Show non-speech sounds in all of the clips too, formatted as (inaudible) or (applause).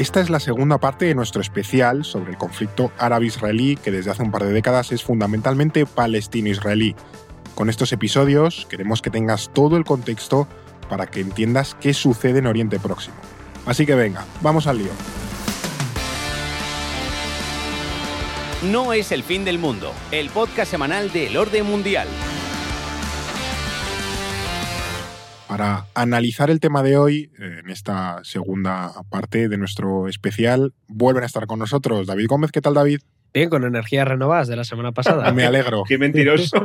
Esta es la segunda parte de nuestro especial sobre el conflicto árabe-israelí que desde hace un par de décadas es fundamentalmente palestino-israelí. Con estos episodios queremos que tengas todo el contexto para que entiendas qué sucede en Oriente Próximo. Así que venga, vamos al lío. No es el fin del mundo, el podcast semanal del orden mundial. Para analizar el tema de hoy, eh, en esta segunda parte de nuestro especial, vuelven a estar con nosotros David Gómez. ¿Qué tal, David? Bien, con energías renovadas de la semana pasada. (laughs) Me alegro. Qué mentiroso.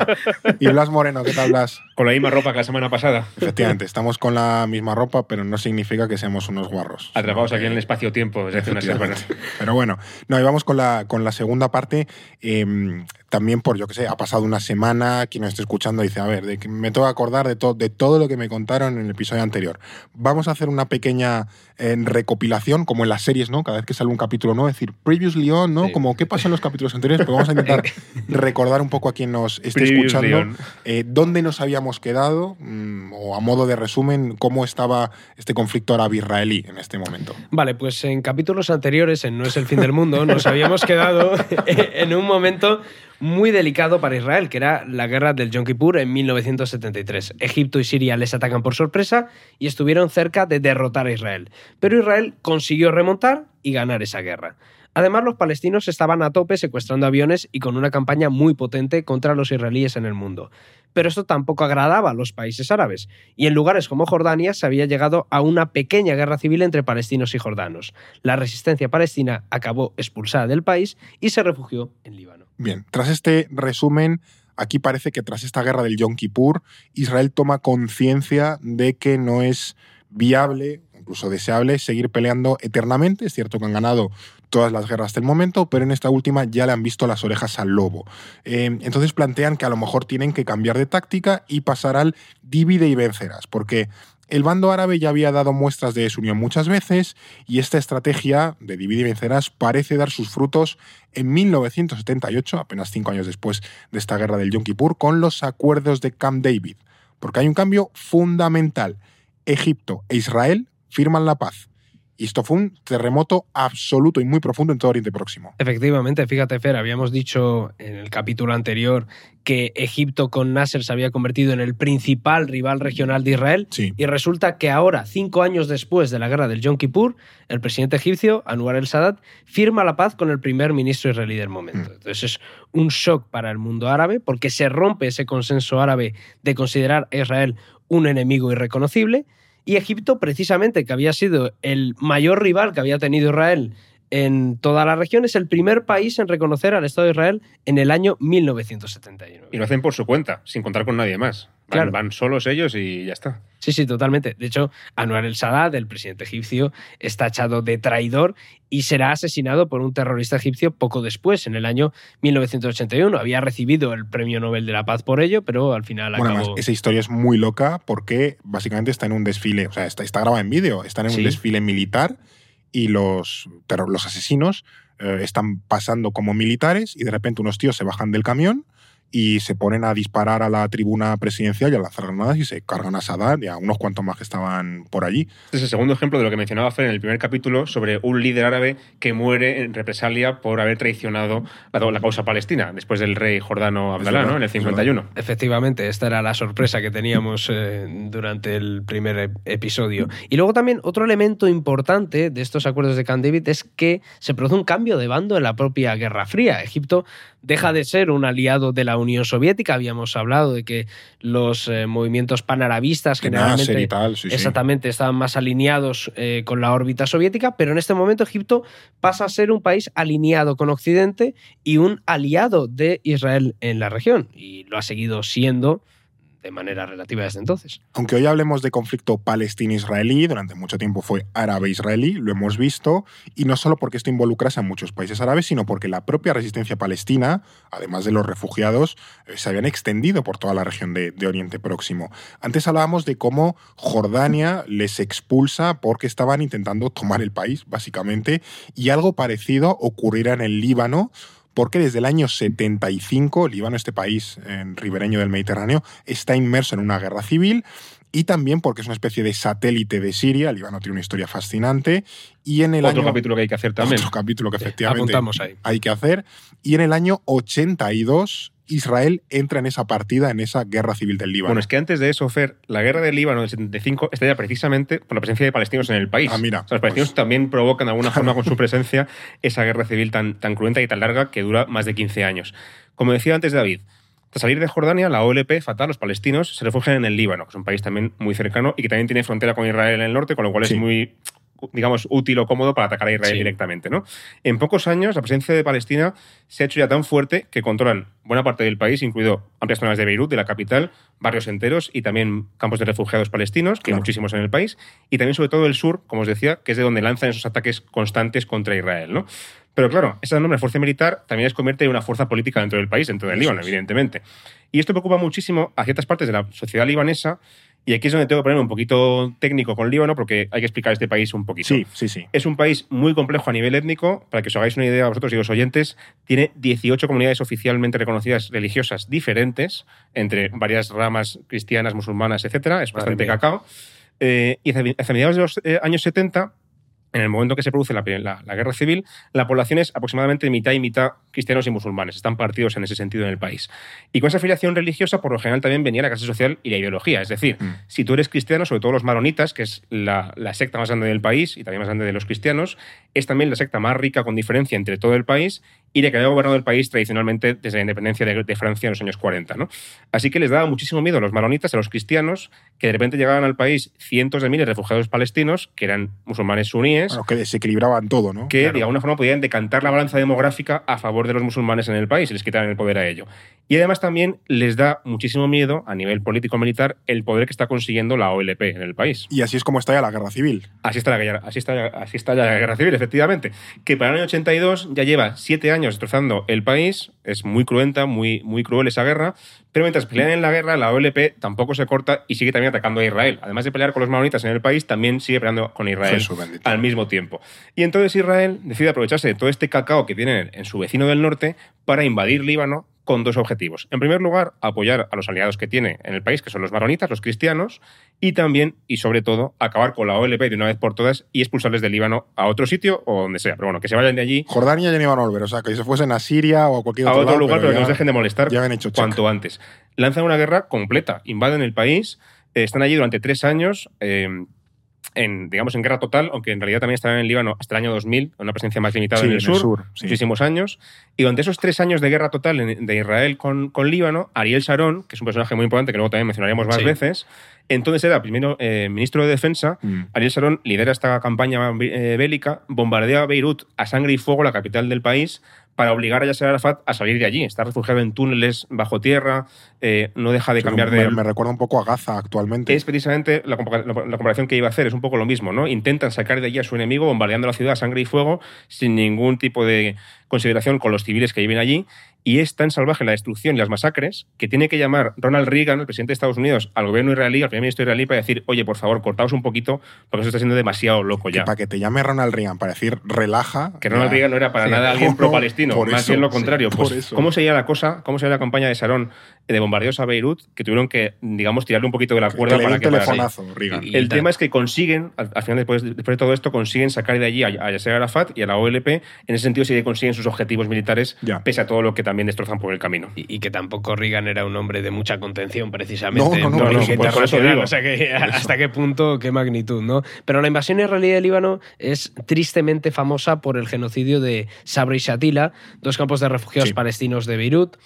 (laughs) y Blas Moreno, ¿qué tal, Blas? Con la misma ropa que la semana pasada. Efectivamente, estamos con la misma ropa, pero no significa que seamos unos guarros. Atrapados aquí en el espacio-tiempo desde hace unas semanas. Pero bueno, no, y vamos con la, con la segunda parte. Eh, también por, yo que sé, ha pasado una semana, quien nos esté escuchando dice, a ver, de que me tengo que acordar de, de todo lo que me contaron en el episodio anterior. Vamos a hacer una pequeña eh, recopilación, como en las series, ¿no? Cada vez que sale un capítulo nuevo, decir, previously on, ¿no? Como, ¿qué pasa en los capítulos anteriores? Pues vamos a intentar (laughs) recordar un poco a quien nos esté escuchando eh, dónde nos habíamos quedado, mmm, o a modo de resumen, cómo estaba este conflicto árabe-israelí en este momento. Vale, pues en capítulos anteriores, en No es el fin del mundo, nos habíamos quedado (laughs) en un momento muy delicado para Israel, que era la guerra del Yom Kippur en 1973. Egipto y Siria les atacan por sorpresa y estuvieron cerca de derrotar a Israel. Pero Israel consiguió remontar y ganar esa guerra. Además, los palestinos estaban a tope secuestrando aviones y con una campaña muy potente contra los israelíes en el mundo. Pero esto tampoco agradaba a los países árabes, y en lugares como Jordania se había llegado a una pequeña guerra civil entre palestinos y jordanos. La resistencia palestina acabó expulsada del país y se refugió en Líbano. Bien, tras este resumen, aquí parece que tras esta guerra del Yom Kippur, Israel toma conciencia de que no es viable, incluso deseable, seguir peleando eternamente. Es cierto que han ganado todas las guerras del momento, pero en esta última ya le han visto las orejas al lobo. Eh, entonces plantean que a lo mejor tienen que cambiar de táctica y pasar al divide y vencerás, porque el bando árabe ya había dado muestras de desunión muchas veces y esta estrategia de divide y vencerás parece dar sus frutos en 1978, apenas cinco años después de esta guerra del Yom Kippur, con los acuerdos de Camp David, porque hay un cambio fundamental. Egipto e Israel firman la paz. Y esto fue un terremoto absoluto y muy profundo en todo Oriente Próximo. Efectivamente, fíjate, Fer, habíamos dicho en el capítulo anterior que Egipto con Nasser se había convertido en el principal rival regional de Israel. Sí. Y resulta que ahora, cinco años después de la guerra del Yom Kippur, el presidente egipcio, Anwar el-Sadat, firma la paz con el primer ministro israelí del momento. Mm. Entonces es un shock para el mundo árabe porque se rompe ese consenso árabe de considerar a Israel un enemigo irreconocible y Egipto, precisamente, que había sido el mayor rival que había tenido Israel en toda la región, es el primer país en reconocer al Estado de Israel en el año 1979. Y lo hacen por su cuenta, sin contar con nadie más. Van, Claro. van solos ellos y ya está. Sí, sí, totalmente. De hecho, Anwar el-Sadat, el presidente egipcio, está echado de traidor y será asesinado por un terrorista egipcio poco después, en el año 1981. Había recibido el Premio Nobel de la Paz por ello, pero al final Bueno, acabó... además, esa historia es muy loca porque básicamente está en un desfile, o sea, está, está grabada en vídeo, están en Sí. un desfile militar y los, terror- los asesinos eh, están pasando como militares y de repente unos tíos se bajan del camión y se ponen a disparar a la tribuna presidencial y a lanzar granadas y se cargan a Sadat y a unos cuantos más que estaban por allí. Este es el segundo ejemplo de lo que mencionaba Fer en el primer capítulo sobre un líder árabe que muere en represalia por haber traicionado la, la causa palestina, después del rey jordano Abdalá, ¿no? En el es verdad. 51. Efectivamente, esta era la sorpresa que teníamos eh, durante el primer ep- episodio. Y luego también otro elemento importante de estos acuerdos de Camp David es que se produce un cambio de bando en la propia Guerra Fría. Egipto deja de ser un aliado de la Unión Soviética. Habíamos hablado de que los eh, movimientos panarabistas generalmente y tal, sí, sí. Exactamente, estaban más alineados eh, con la órbita soviética, pero en este momento Egipto pasa a ser un país alineado con Occidente y un aliado de Israel en la región, y lo ha seguido siendo de manera relativa desde entonces. Aunque hoy hablemos de conflicto palestino-israelí, durante mucho tiempo fue árabe-israelí, lo hemos visto, y no solo porque esto involucrase a muchos países árabes, sino porque la propia resistencia palestina, además de los refugiados, eh, se habían extendido por toda la región de, de Oriente Próximo. Antes hablábamos de cómo Jordania les expulsa porque estaban intentando tomar el país, básicamente, y algo parecido ocurrirá en el Líbano, porque desde el año 75, Líbano, este país en ribereño del Mediterráneo, está inmerso en una guerra civil y también porque es una especie de satélite de Siria. Líbano tiene una historia fascinante. Y en el Otro año, capítulo que hay que hacer también. Otro capítulo que efectivamente Apuntamos ahí. hay que hacer. Y en el año 82, Israel entra en esa partida, en esa guerra civil del Líbano. Bueno, es que antes de eso, Fer, la guerra del Líbano del 75 estalla precisamente por la presencia de palestinos en el país. Ah, mira, O sea, los palestinos pues- también provocan de alguna forma con su (laughs) presencia esa guerra civil tan, tan cruenta y tan larga que dura más de 15 años. Como decía antes David, tras salir de Jordania, la OLP, Fatah, los palestinos, se refugian en el Líbano, que es un país también muy cercano y que también tiene frontera con Israel en el norte, con lo cual Sí. es muy digamos, útil o cómodo para atacar a Israel Sí. directamente. ¿no? En pocos años, la presencia de Palestina se ha hecho ya tan fuerte que controlan buena parte del país, incluido amplias zonas de Beirut, de la capital, barrios enteros y también campos de refugiados palestinos, que hay muchísimos en el país, y también sobre todo el sur, como os decía, que es de donde lanzan esos ataques constantes contra Israel. ¿no? Pero claro, esa enorme fuerza militar también es convierte en una fuerza política dentro del país, dentro del Líbano, evidentemente. Y esto preocupa muchísimo a ciertas partes de la sociedad libanesa, y aquí es donde tengo que ponerme un poquito técnico con Líbano, porque hay que explicar este país un poquito. Sí, sí, sí. Es un país muy complejo a nivel étnico. Para que os hagáis una idea vosotros y los oyentes, tiene 18 comunidades oficialmente reconocidas religiosas diferentes, entre varias ramas cristianas, musulmanas, etcétera. Es bastante cacao. Eh, y hacia mediados de los eh, años 70, en el momento que se produce la, la- la guerra civil, la población es aproximadamente mitad y mitad cristianos y musulmanes. Están partidos en ese sentido en el país. Y con esa afiliación religiosa, por lo general, también venía la clase social y la ideología. Es decir, Mm. si tú eres cristiano, sobre todo los maronitas, que es la, la secta más grande del país y también más grande de los cristianos, es también la secta más rica con diferencia entre todo el país y la que había gobernado el país tradicionalmente desde la independencia de, de Francia en los años 40. ¿no? Así que les daba muchísimo miedo a los maronitas, a los cristianos, que de repente llegaban al país cientos de miles de refugiados palestinos, que eran musulmanes suníes, Bueno, que desequilibraban todo, ¿no? que Claro. de alguna forma podían decantar la balanza demográfica a favor de los musulmanes en el país y les quitaran el poder a ello. Y además también les da muchísimo miedo a nivel político-militar el poder que está consiguiendo la OLP en el país. Y así es como está ya la guerra civil. Así está, la guerra, así, está, así está ya la guerra civil, efectivamente. Que para el año 82 ya lleva siete años destrozando el país. Es muy cruenta, muy, muy cruel esa guerra. Pero mientras pelean en la guerra, la OLP tampoco se corta y sigue también atacando a Israel. Además de pelear con los maronitas en el país, también sigue peleando con Israel al mismo tiempo. Y entonces Israel decide aprovecharse de todo este cacao que tiene en su vecino del norte para invadir Líbano con dos objetivos. En primer lugar, apoyar a los aliados que tiene en el país, que son los maronitas, los cristianos, y también, y sobre todo, acabar con la OLP de una vez por todas y expulsarles de Líbano a otro sitio o donde sea. Pero bueno, que se vayan de allí Jordania ya no iban a volver, o sea, que se fuesen a Siria o a cualquier a otro, otro lado, lugar, pero, que nos dejen de molestar ya habían hecho cuanto antes. Lanzan una guerra completa, invaden el país, eh, están allí durante tres años. eh, en, digamos, en guerra total, aunque en realidad también estarán en Líbano hasta el año 2000, con una presencia más limitada Sí, en el sur, sí. muchísimos años. Y durante esos tres años de guerra total en- de Israel con, con Líbano, Ariel Sharon, que es un personaje muy importante que luego también mencionaremos más Sí. veces, entonces era primero eh, ministro de Defensa. Mm. Ariel Sharon lidera esta campaña eh, bélica, bombardea Beirut a sangre y fuego, la capital del país, para obligar a Yasser Arafat a salir de allí. Está refugiado en túneles bajo tierra, eh, no deja de cambiar me, de, me recuerda un poco a Gaza actualmente. es precisamente la- la comparación que iba a hacer, es un poco lo mismo, ¿no? Intentan sacar de allí a su enemigo, bombardeando la ciudad a sangre y fuego, sin ningún tipo de consideración con los civiles que viven allí, y es tan salvaje la destrucción y las masacres que tiene que llamar Ronald Reagan, el presidente de Estados Unidos, al gobierno israelí, al primer ministro israelí, para decir, oye, por favor, cortaos un poquito, porque eso está siendo demasiado loco que ya. para que te llame Ronald Reagan, para decir relaja. Que Ronald ya- Reagan no era para Sí. nada alguien (laughs) No, pro-palestino, más bien lo sí, contrario. por pues, eso. ¿Cómo sería la cosa, cómo sería la campaña de Sharon de bombardeos a Beirut, que tuvieron que, digamos, tirarle un poquito de la cuerda para que telefonazo, Reagan. Y- El tal. tema es que consiguen, al, al final, después, después de todo esto, consiguen sacar de allí a, a Yasser Arafat y a la OLP. En ese sentido, sí que consiguen sus objetivos militares, Ya. pese a todo lo que también destrozan por el camino. Y, y que tampoco Reagan era un hombre de mucha contención, precisamente. No, no, no, no, política por eso internacional. digo. O sea, que hasta qué punto, qué magnitud, ¿no? Pero la invasión israelí de Líbano es tristemente famosa por el genocidio de Sabra y Shatila, dos campos de refugiados Sí. palestinos de Beirut,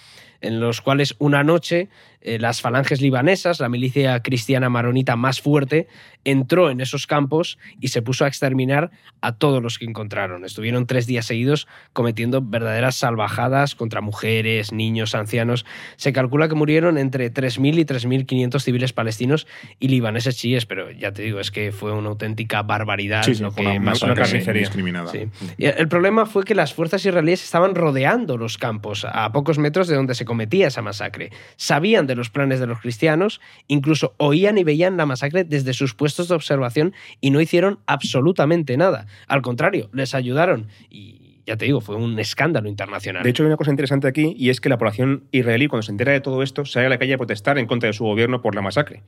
en los cuales una noche eh, las falanges libanesas, la milicia cristiana maronita más fuerte, entró en esos campos y se puso a exterminar a todos los que encontraron. Estuvieron tres días seguidos cometiendo verdaderas salvajadas contra mujeres, niños, ancianos. Se calcula que murieron entre 3.000 y 3.500 civiles palestinos y libaneses chiíes, pero ya te digo, es que fue una auténtica barbaridad Sí, sí, lo que una pasó. una carnicería. Sí. El problema fue que las fuerzas israelíes estaban rodeando los campos, a pocos metros de donde se cometía esa masacre. Sabían de los planes de los cristianos, incluso oían y veían la masacre desde sus puestos de observación y no hicieron absolutamente nada. Al contrario, les ayudaron. Y ya te digo, fue un escándalo internacional. De hecho, hay una cosa interesante aquí y es que la población israelí, cuando se entera de todo esto, sale a la calle a protestar en contra de su gobierno por la masacre.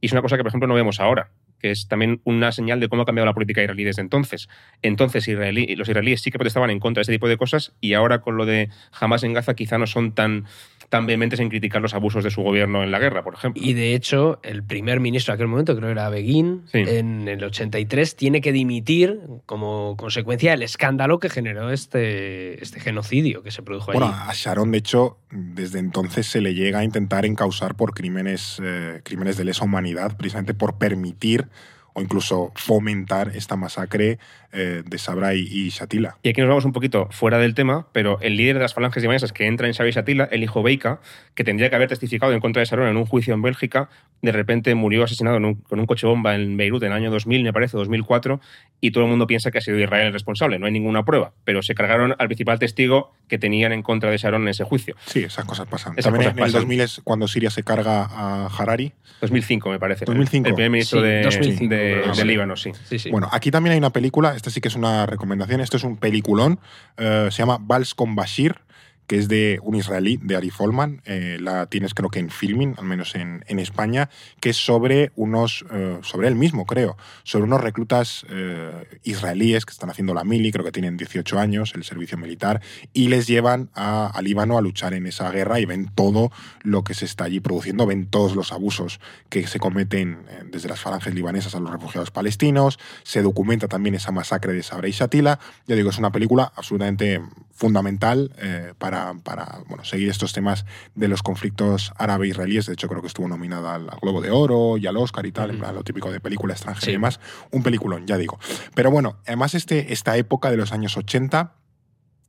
Y es una cosa que, por ejemplo, no vemos ahora que es también una señal de cómo ha cambiado la política israelí desde entonces. Entonces israelí, los israelíes sí que protestaban en contra de este tipo de cosas y ahora con lo de Hamas en Gaza quizá no son tan, tan vehementes en criticar los abusos de su gobierno en la guerra, por ejemplo. Y de hecho, el primer ministro de aquel momento, creo que era Begin, Sí. en el 83, tiene que dimitir como consecuencia del escándalo que generó este, este genocidio que se produjo allí. Bueno, a Sharon, de hecho, desde entonces se le llega a intentar encausar por crímenes, eh, crímenes de lesa humanidad, precisamente por permitir o incluso fomentar esta masacre eh, de Sabra y, y Shatila. Y aquí nos vamos un poquito fuera del tema, pero el líder de las falanges libanesas que entra en Sabra y Shatila, el hijo Beika, que tendría que haber testificado en contra de Sharon en un juicio en Bélgica, de repente murió asesinado un- con un coche bomba en Beirut en el año 2000, me parece, 2004, y todo el mundo piensa que ha sido Israel el responsable. No hay ninguna prueba, pero se cargaron al principal testigo que tenían en contra de Sharon en ese juicio. Sí, esas cosas pasan. Esas También cosas en el pasan. 2000 es cuando Siria se carga a Harari. 2005, me parece. 2005. El primer ministro Sí, de, 2005, de- de sí. Líbano, sí. sí, sí. Bueno, aquí también hay una película, esta sí que es una recomendación, esto es un peliculón, eh, se llama Vals con Bashir, que es de un israelí, de Ari Folman, eh, la tienes creo que en Filming, al menos en, en España, que es sobre unos, eh, sobre él mismo creo, sobre unos reclutas eh, israelíes que están haciendo la mili, creo que tienen 18 años, el servicio militar, y les llevan a, a Líbano a luchar en esa guerra y ven todo lo que se está allí produciendo, ven todos los abusos que se cometen desde las falanges libanesas a los refugiados palestinos, se documenta también esa masacre de Sabra y Shatila. Ya digo, es una película absolutamente fundamental eh, para, para bueno, seguir estos temas de los conflictos árabe-israelíes. De hecho, creo que estuvo nominada al, al Globo de Oro y al Oscar y tal, en Ujú. plan, lo típico de película extranjera Sí. y demás. Un peliculón, ya digo. Pero bueno, además este, esta época de los años 80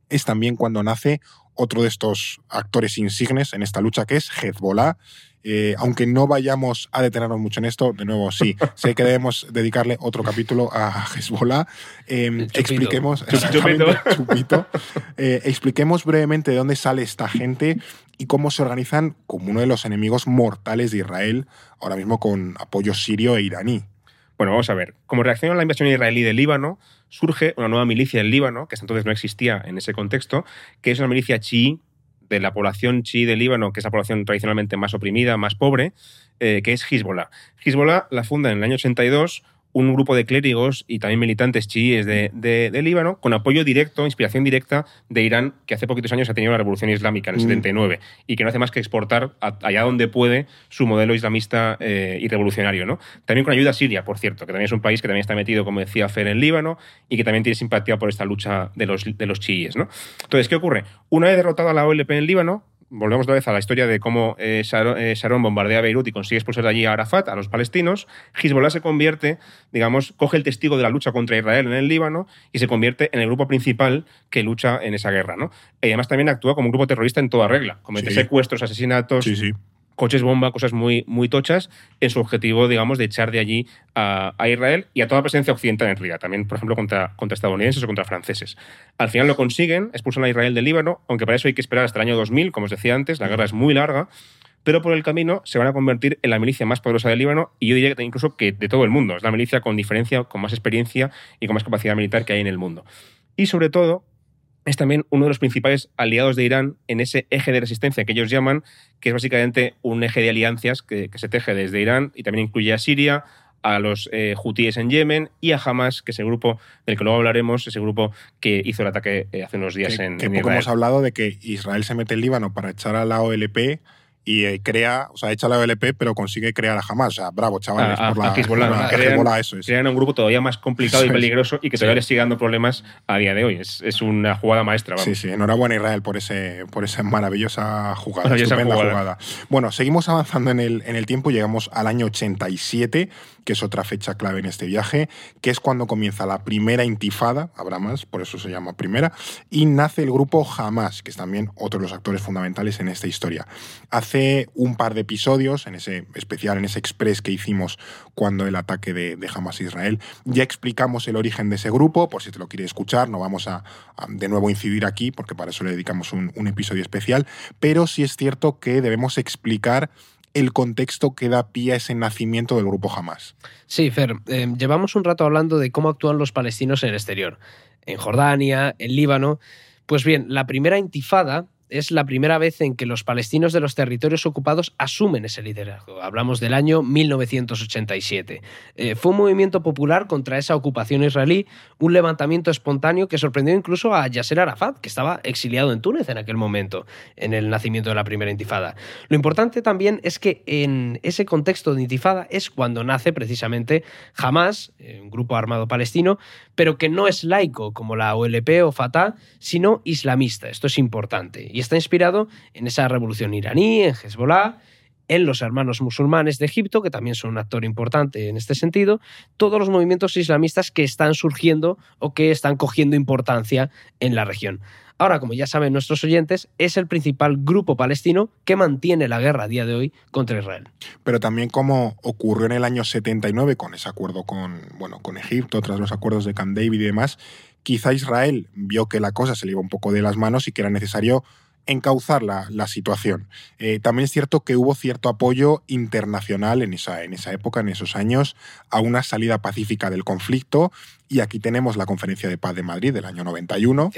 es también cuando nace otro de estos actores insignes en esta lucha, que es Hezbollah. Eh, aunque no vayamos a detenernos mucho en esto, de nuevo, sí, (laughs) sé que debemos dedicarle otro capítulo a Hezbollah. Eh, chupito. expliquemos, chupito. chupito. Eh, expliquemos brevemente de dónde sale esta gente y cómo se organizan como uno de los enemigos mortales de Israel, ahora mismo con apoyo sirio e iraní. Bueno, vamos a ver. Como reacción a la invasión israelí del Líbano, surge una nueva milicia en Líbano, que hasta entonces no existía en ese contexto, que es una milicia chií de la población chií del Líbano, que es la población tradicionalmente más oprimida, más pobre, eh, que es Hezbollah. Hezbollah la funda en el año 82 un grupo de clérigos y también militantes chiíes de, de- de Líbano, con apoyo directo, inspiración directa de Irán, que hace poquitos años ha tenido la revolución islámica en el Mm. 79 y que no hace más que exportar a- allá donde puede su modelo islamista eh, y revolucionario. ¿no? También con ayuda siria, por cierto, que también es un país que también está metido, como decía Fer, en Líbano y que también tiene simpatía por esta lucha de los, de los chiíes. ¿no? Entonces, ¿qué ocurre? Una vez derrotada la OLP en Líbano, volvemos otra vez a la historia de cómo eh, Sharon, eh, Sharon bombardea Beirut y consigue expulsar de allí a Arafat, a los palestinos. Hezbollah se convierte, digamos, coge el testigo de la lucha contra Israel en el Líbano y se convierte en el grupo principal que lucha en esa guerra. ¿no? Y además también actúa como un grupo terrorista en toda regla. Comete Sí. secuestros, asesinatos, Sí, sí. Coches bomba, cosas muy, muy tochas, en su objetivo, digamos, de echar de allí a, a Israel y a toda presencia occidental en realidad, también, por ejemplo, contra, contra estadounidenses o contra franceses. Al final lo consiguen, expulsan a Israel del Líbano, aunque para eso hay que esperar hasta el año 2000, como os decía antes, la guerra es muy larga, pero por el camino se van a convertir en la milicia más poderosa del Líbano y yo diría que incluso que de todo el mundo. Es la milicia con diferencia, con más experiencia y con más capacidad militar que hay en el mundo. Y sobre todo, es también uno de los principales aliados de Irán en ese eje de resistencia que ellos llaman, que es básicamente un eje de alianzas que, que se teje desde Irán y también incluye a Siria, a los eh, hutíes en Yemen y a Hamas, que es el grupo del que luego hablaremos, ese grupo que hizo el ataque eh, hace unos días que, en, que en Israel. hemos hablado de que Israel se mete en Líbano para echar a la OLP y eh, crea, o sea, echa la OLP, pero consigue crear a Hamas. O sea, bravo, chavales, A- a- por la, a Hezbollah, por la- crean- Hezbollah, eso es. Crean un grupo todavía más complicado y es. peligroso y que todavía Sí. les sigue dando problemas a día de hoy. Es, es una jugada maestra. Vamos. Sí, sí, enhorabuena Israel por, ese, por esa maravillosa jugada, Maravillosa estupenda jugada. jugada. Bueno, seguimos avanzando en el, en el tiempo, llegamos al año 87, que es otra fecha clave en este viaje, que es cuando comienza la primera intifada, habrá más, por eso se llama primera, y nace el grupo Hamas, que es también otro de los actores fundamentales en esta historia. Hace un par de episodios, en ese especial, en ese express que hicimos cuando el ataque de, Hamas a Israel, ya explicamos el origen de ese grupo, por si te lo quieres escuchar, no vamos a, de nuevo incidir aquí, porque para eso le dedicamos un episodio especial, pero sí es cierto que debemos explicar el contexto que da pie a ese nacimiento del grupo Hamas. Sí, Fer, eh, llevamos un rato hablando de cómo actúan los palestinos en el exterior, en Jordania, en Líbano. Pues bien, la primera intifada es la primera vez en que los palestinos de los territorios ocupados asumen ese liderazgo. Hablamos del año 1987. Eh, fue un movimiento popular contra esa ocupación israelí, un levantamiento espontáneo que sorprendió incluso a Yasser Arafat, que estaba exiliado en Túnez en aquel momento, en el nacimiento de la primera intifada. Lo importante también es que en ese contexto de intifada es cuando nace precisamente Hamas, eh, un grupo armado palestino, pero que no es laico como la OLP o Fatah, sino islamista. Esto es importante y está inspirado en esa revolución iraní, en Hezbollah, en los hermanos musulmanes de Egipto, que también son un actor importante en este sentido, todos los movimientos islamistas que están surgiendo o que están cogiendo importancia en la región. Ahora, como ya saben nuestros oyentes, es el principal grupo palestino que mantiene la guerra a día de hoy contra Israel. Pero también como ocurrió en el año 79 con ese acuerdo con, bueno, con Egipto, tras los acuerdos de Camp David y demás, quizá Israel vio que la cosa se le iba un poco de las manos y que era necesario encauzar la, la situación. Eh, también es cierto que hubo cierto apoyo internacional en esa, en esa época, en esos años, a una salida pacífica del conflicto. Y aquí tenemos la Conferencia de Paz de Madrid del año 91,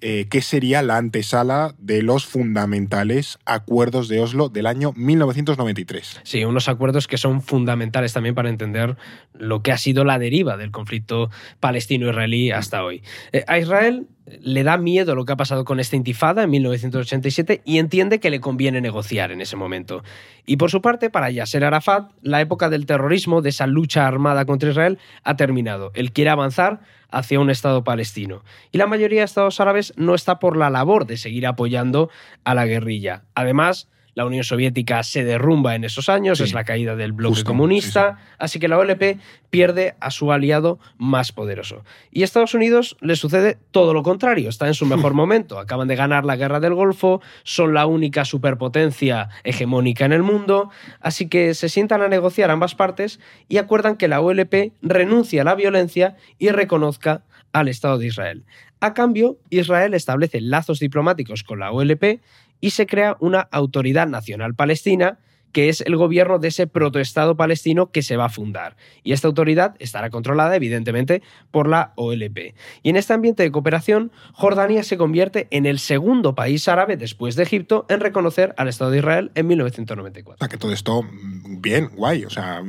eh, que sería la antesala de los fundamentales acuerdos de Oslo del año 1993. Sí, unos acuerdos que son fundamentales también para entender lo que ha sido la deriva del conflicto palestino-israelí hasta hoy. Eh, a Israel le da miedo lo que ha pasado con esta intifada en 1987 y entiende que le conviene negociar en ese momento. Y por su parte, para Yasser Arafat, la época del terrorismo, de esa lucha armada contra Israel, ha terminado. Él quiere avanzar hacia un Estado palestino. Y la mayoría de Estados árabes no está por la labor de seguir apoyando a la guerrilla. Además, la Unión Soviética se derrumba en esos años, es la caída del bloque comunista, así que la OLP pierde a su aliado más poderoso. Y a Estados Unidos le sucede todo lo contrario, está en su mejor (laughs) momento, acaban de ganar la guerra del Golfo, son la única superpotencia hegemónica en el mundo, así que se sientan a negociar ambas partes y acuerdan que la OLP renuncie a la violencia y reconozca al Estado de Israel. A cambio, Israel establece lazos diplomáticos con la OLP y se crea una autoridad nacional palestina que es el gobierno de ese protoestado palestino que se va a fundar. Y esta autoridad estará controlada, evidentemente, por la OLP. Y en este ambiente de cooperación, Jordania se convierte en el segundo país árabe después de Egipto en reconocer al Estado de Israel en 1994. O sea, que todo esto, mm, bien, guay. O sea,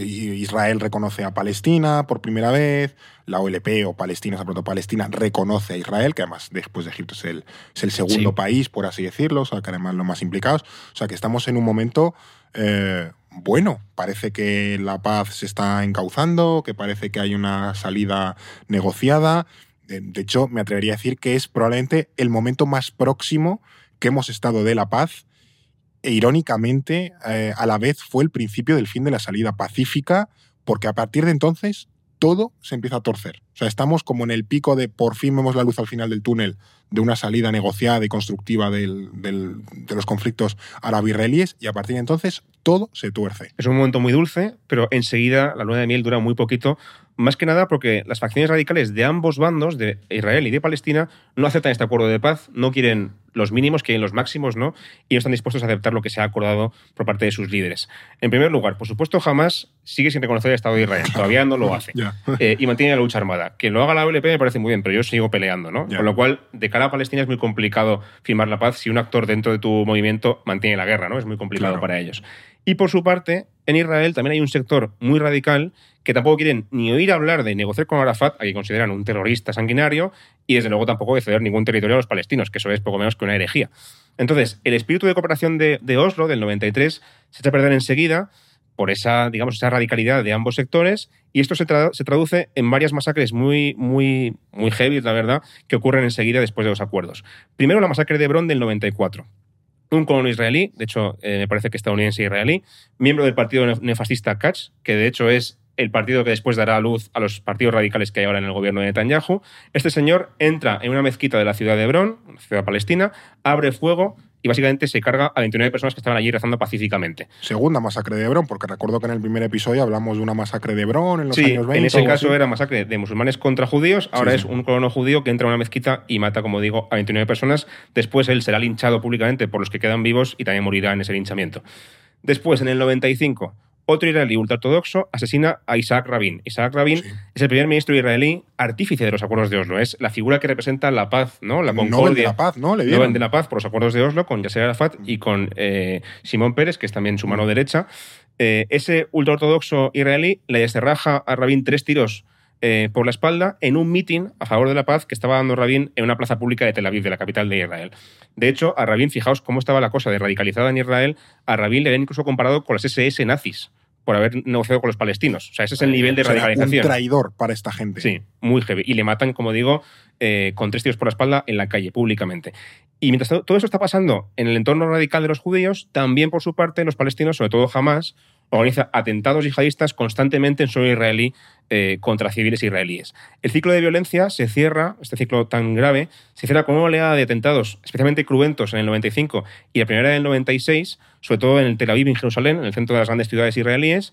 Israel reconoce a Palestina por primera vez, la OLP o Palestina, esa proto-Palestina, reconoce a Israel, que además después de Egipto es el, es el segundo país, por así decirlo, o sea, que además los más implicados. O sea, que estamos en un momento eh, bueno, parece que la paz se está encauzando, que parece que hay una salida negociada. De, hecho, me atrevería a decir que es probablemente el momento más próximo que hemos estado de la paz. E irónicamente, eh, a la vez fue el principio del fin de la salida pacífica, porque a partir de entonces todo se empieza a torcer. O sea, estamos como en el pico de por fin vemos la luz al final del túnel de una salida negociada y constructiva de los conflictos árabe-israelíes y a partir de entonces todo se tuerce. Es un momento muy dulce, pero enseguida la luna de miel dura muy poquito, más que nada porque las facciones radicales de ambos bandos, de Israel y de Palestina, no aceptan este acuerdo de paz, no quieren los mínimos, quieren los máximos, ¿no? Y no están dispuestos a aceptar lo que se ha acordado por parte de sus líderes. En primer lugar, por supuesto, jamás sigue sin reconocer el Estado de Israel, todavía no lo (laughs) hace. Eh, y mantiene la lucha armada. Que lo haga la OLP me parece muy bien, pero yo sigo peleando, ¿no? Con lo cual, de cara a Palestina es muy complicado firmar la paz si un actor dentro de tu movimiento mantiene la guerra, ¿no? Es muy complicado para ellos. Y por su parte, en Israel también hay un sector muy radical que tampoco quieren ni oír hablar de negociar con Arafat, a quien consideran un terrorista sanguinario, y desde luego tampoco de ceder ningún territorio a los palestinos, que eso es poco menos que una herejía. Entonces, el espíritu de cooperación de, Oslo, del 93, se echa a perder enseguida por esa, digamos, esa radicalidad de ambos sectores, y esto se, traduce en varias masacres muy, muy, muy heavy, la verdad, que ocurren enseguida después de los acuerdos. Primero, la masacre de Hebrón del 94 un colono israelí, de hecho eh, me parece que estadounidense israelí, miembro del partido neofascista Katz, que de hecho es el partido que después dará luz a los partidos radicales que hay ahora en el gobierno de Netanyahu. Este señor entra en una mezquita de la ciudad de Hebrón, ciudad palestina, abre fuego y básicamente se carga a 29 personas que estaban allí rezando pacíficamente. Segunda masacre de Hebrón, porque recuerdo que en el primer episodio hablamos de una masacre de Hebrón en los años 20. En ese caso era masacre de musulmanes contra judíos, ahora es un colono judío que entra a una mezquita y mata, como digo, a 29 personas. Después él será linchado públicamente por los que quedan vivos y también morirá en ese linchamiento. Después, en el 95, otro israelí ultraortodoxo asesina a Isaac Rabin. Isaac Rabin Sí. es el primer ministro israelí artífice de los acuerdos de Oslo. Es la figura que representa la paz, ¿no? La Nobel concordia. de la paz, ¿no? Le Nobel de la Paz por los acuerdos de Oslo con Yasser Arafat y con eh, Simón Pérez, que es también su mano derecha. Eh, ese ultraortodoxo israelí le desterraja a Rabin tres tiros eh, por la espalda en un mitin a favor de la paz que estaba dando Rabin en una plaza pública de Tel Aviv, de la capital de Israel. De hecho, a Rabin, fijaos cómo estaba la cosa de radicalizada en Israel, a Rabin le habían incluso comparado con las SS nazis por haber negociado con los palestinos. O sea, ese es el nivel de O sea, radicalización. un traidor para esta gente. Sí, muy heavy. Y le matan, como digo, eh, con tres tiros por la espalda en la calle, públicamente. Y mientras to- todo eso está pasando en el entorno radical de los judíos, también por su parte los palestinos, sobre todo Hamas, organiza atentados yihadistas constantemente en suelo israelí eh, contra civiles israelíes. El ciclo de violencia se cierra, este ciclo tan grave, se cierra con una oleada de atentados especialmente cruentos en el 95 y la primera del 96, sobre todo en Tel Aviv y en Jerusalén, en el centro de las grandes ciudades israelíes,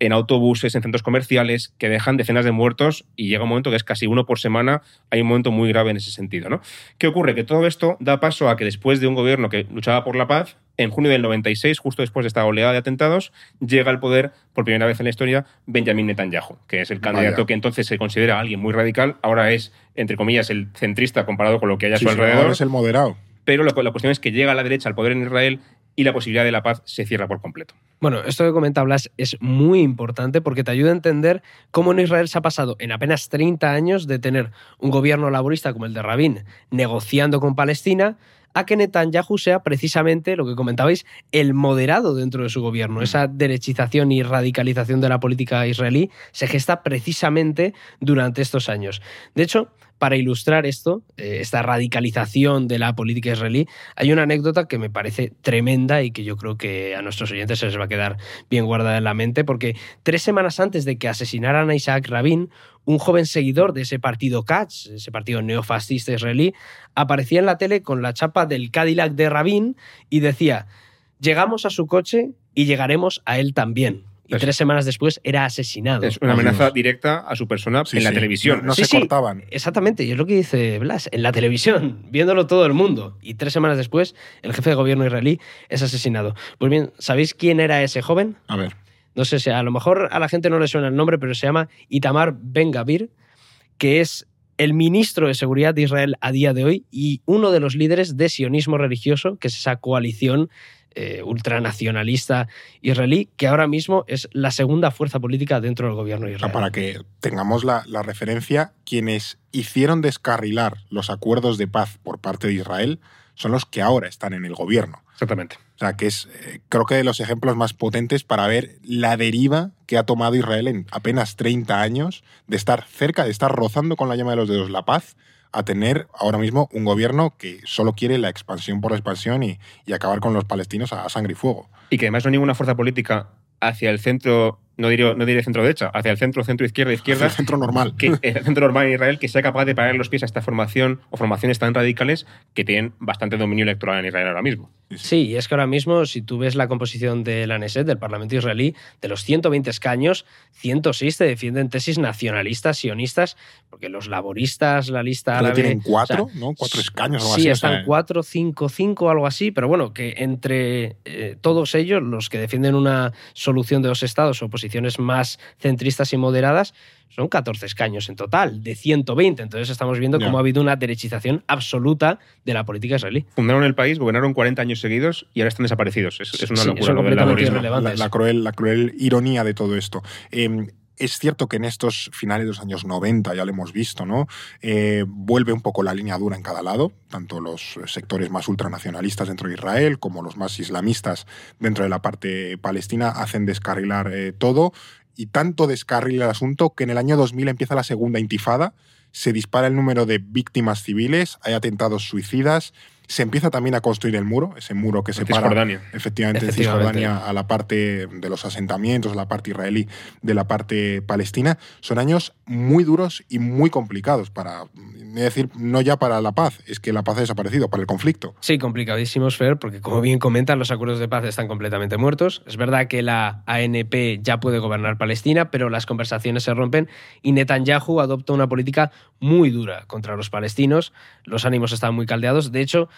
en autobuses, en centros comerciales, que dejan decenas de muertos y llega un momento que es casi uno por semana. Hay un momento muy grave en ese sentido. ¿no? ¿Qué ocurre? Que todo esto da paso a que después de un gobierno que luchaba por la paz, en junio del 96, justo después de esta oleada de atentados, llega al poder por primera vez en la historia Benjamin Netanyahu, que es el candidato Vaya. que entonces se considera alguien muy radical, ahora es, entre comillas, el centrista comparado con lo que hay a Sí, su sí, ahora alrededor. es el moderado. Pero la, la cuestión es que llega a la derecha al poder en Israel y la posibilidad de la paz se cierra por completo. Bueno, esto que comenta Blas es muy importante porque te ayuda a entender cómo en Israel se ha pasado en apenas 30 años de tener un gobierno laborista como el de Rabin negociando con Palestina a que Netanyahu sea precisamente lo que comentabais, el moderado dentro de su gobierno. Esa derechización y radicalización de la política israelí se gesta precisamente durante estos años. De hecho, para ilustrar esto, eh, esta radicalización de la política israelí, hay una anécdota que me parece tremenda y que yo creo que a nuestros oyentes se les va a quedar bien guardada en la mente, porque tres semanas antes de que asesinaran a Isaac Rabin, un joven seguidor de ese partido Katz, ese partido neofascista israelí, aparecía en la tele con la chapa del Cadillac de Rabin y decía, llegamos a su coche y llegaremos a él también. Y Es- tres semanas después era asesinado. Es una amenaza Dios. directa a su persona Sí, en la sí. televisión. No, no Sí, se sí. cortaban. Exactamente, y es lo que dice Blas, en la televisión, (laughs) viéndolo todo el mundo. Y tres semanas después, el jefe de gobierno israelí es asesinado. Pues bien, ¿sabéis quién era ese joven? A ver. No sé si a lo mejor a la gente no le suena el nombre, pero se llama Itamar Ben Gavir, que es el ministro de Seguridad de Israel a día de hoy y uno de los líderes de sionismo religioso, que es esa coalición eh, ultranacionalista israelí, que ahora mismo es la segunda fuerza política dentro del gobierno de O sea, Israel. para que tengamos la, la referencia, quienes hicieron descarrilar los acuerdos de paz por parte de Israel son los que ahora están en el gobierno. Exactamente. O sea, que es, eh, creo que de los ejemplos más potentes para ver la deriva que ha tomado Israel en apenas 30 años de estar cerca, de estar rozando con la llama de los dedos la paz, a tener ahora mismo un gobierno que solo quiere la expansión por la expansión y, y acabar con los palestinos a sangre y fuego. Y que además no hay ninguna fuerza política hacia el centro, no diré, no diré centro derecha, hacia el centro, centro izquierda, izquierda, (laughs) El centro normal. que el centro normal en Israel que sea capaz de parar los pies a esta formación o formaciones tan radicales que tienen bastante dominio electoral en Israel ahora mismo. Sí, y es que ahora mismo, si tú ves la composición de la Neset, del Parlamento israelí, de los 120 escaños, 106 te defienden tesis nacionalistas, sionistas, porque los laboristas, la lista árabe... tienen cuatro, o sea, ¿no? Cuatro escaños o algo Sí, así. o están sea, cuatro, cinco, cinco, algo así, pero bueno, que entre eh, todos ellos, los que defienden una solución de dos estados o posiciones más centristas y moderadas, son 14 escaños en total, de 120. Entonces estamos viendo cómo ha habido una derechización absoluta de la política israelí. Fundaron el país, gobernaron 40 años seguidos y ahora están desaparecidos. Es, es una Sí, locura lo la, la cruel, la cruel ironía de todo esto. Eh, es cierto que en estos finales de los años 90, ya lo hemos visto, ¿no? Eh, vuelve un poco la línea dura en cada lado, tanto los sectores más ultranacionalistas dentro de Israel como los más islamistas dentro de la parte palestina hacen descarrilar eh, todo y tanto descarrila el asunto que en el año 2000 empieza la segunda intifada, se dispara el número de víctimas civiles, hay atentados suicidas, se empieza también a construir el muro, ese muro que separa Cisjordania. efectivamente en Efectivamente. Cisjordania a la parte de los asentamientos, a la parte israelí de la parte palestina, son años muy duros y muy complicados para, es decir, no ya para la paz, es que la paz ha desaparecido, para el conflicto. Sí, complicadísimos, Fer, porque como bien comentan, los acuerdos de paz están completamente muertos. Es verdad que la ANP ya puede gobernar Palestina, pero las conversaciones se rompen y Netanyahu adopta una política muy dura contra los palestinos. Los ánimos están muy caldeados. De hecho,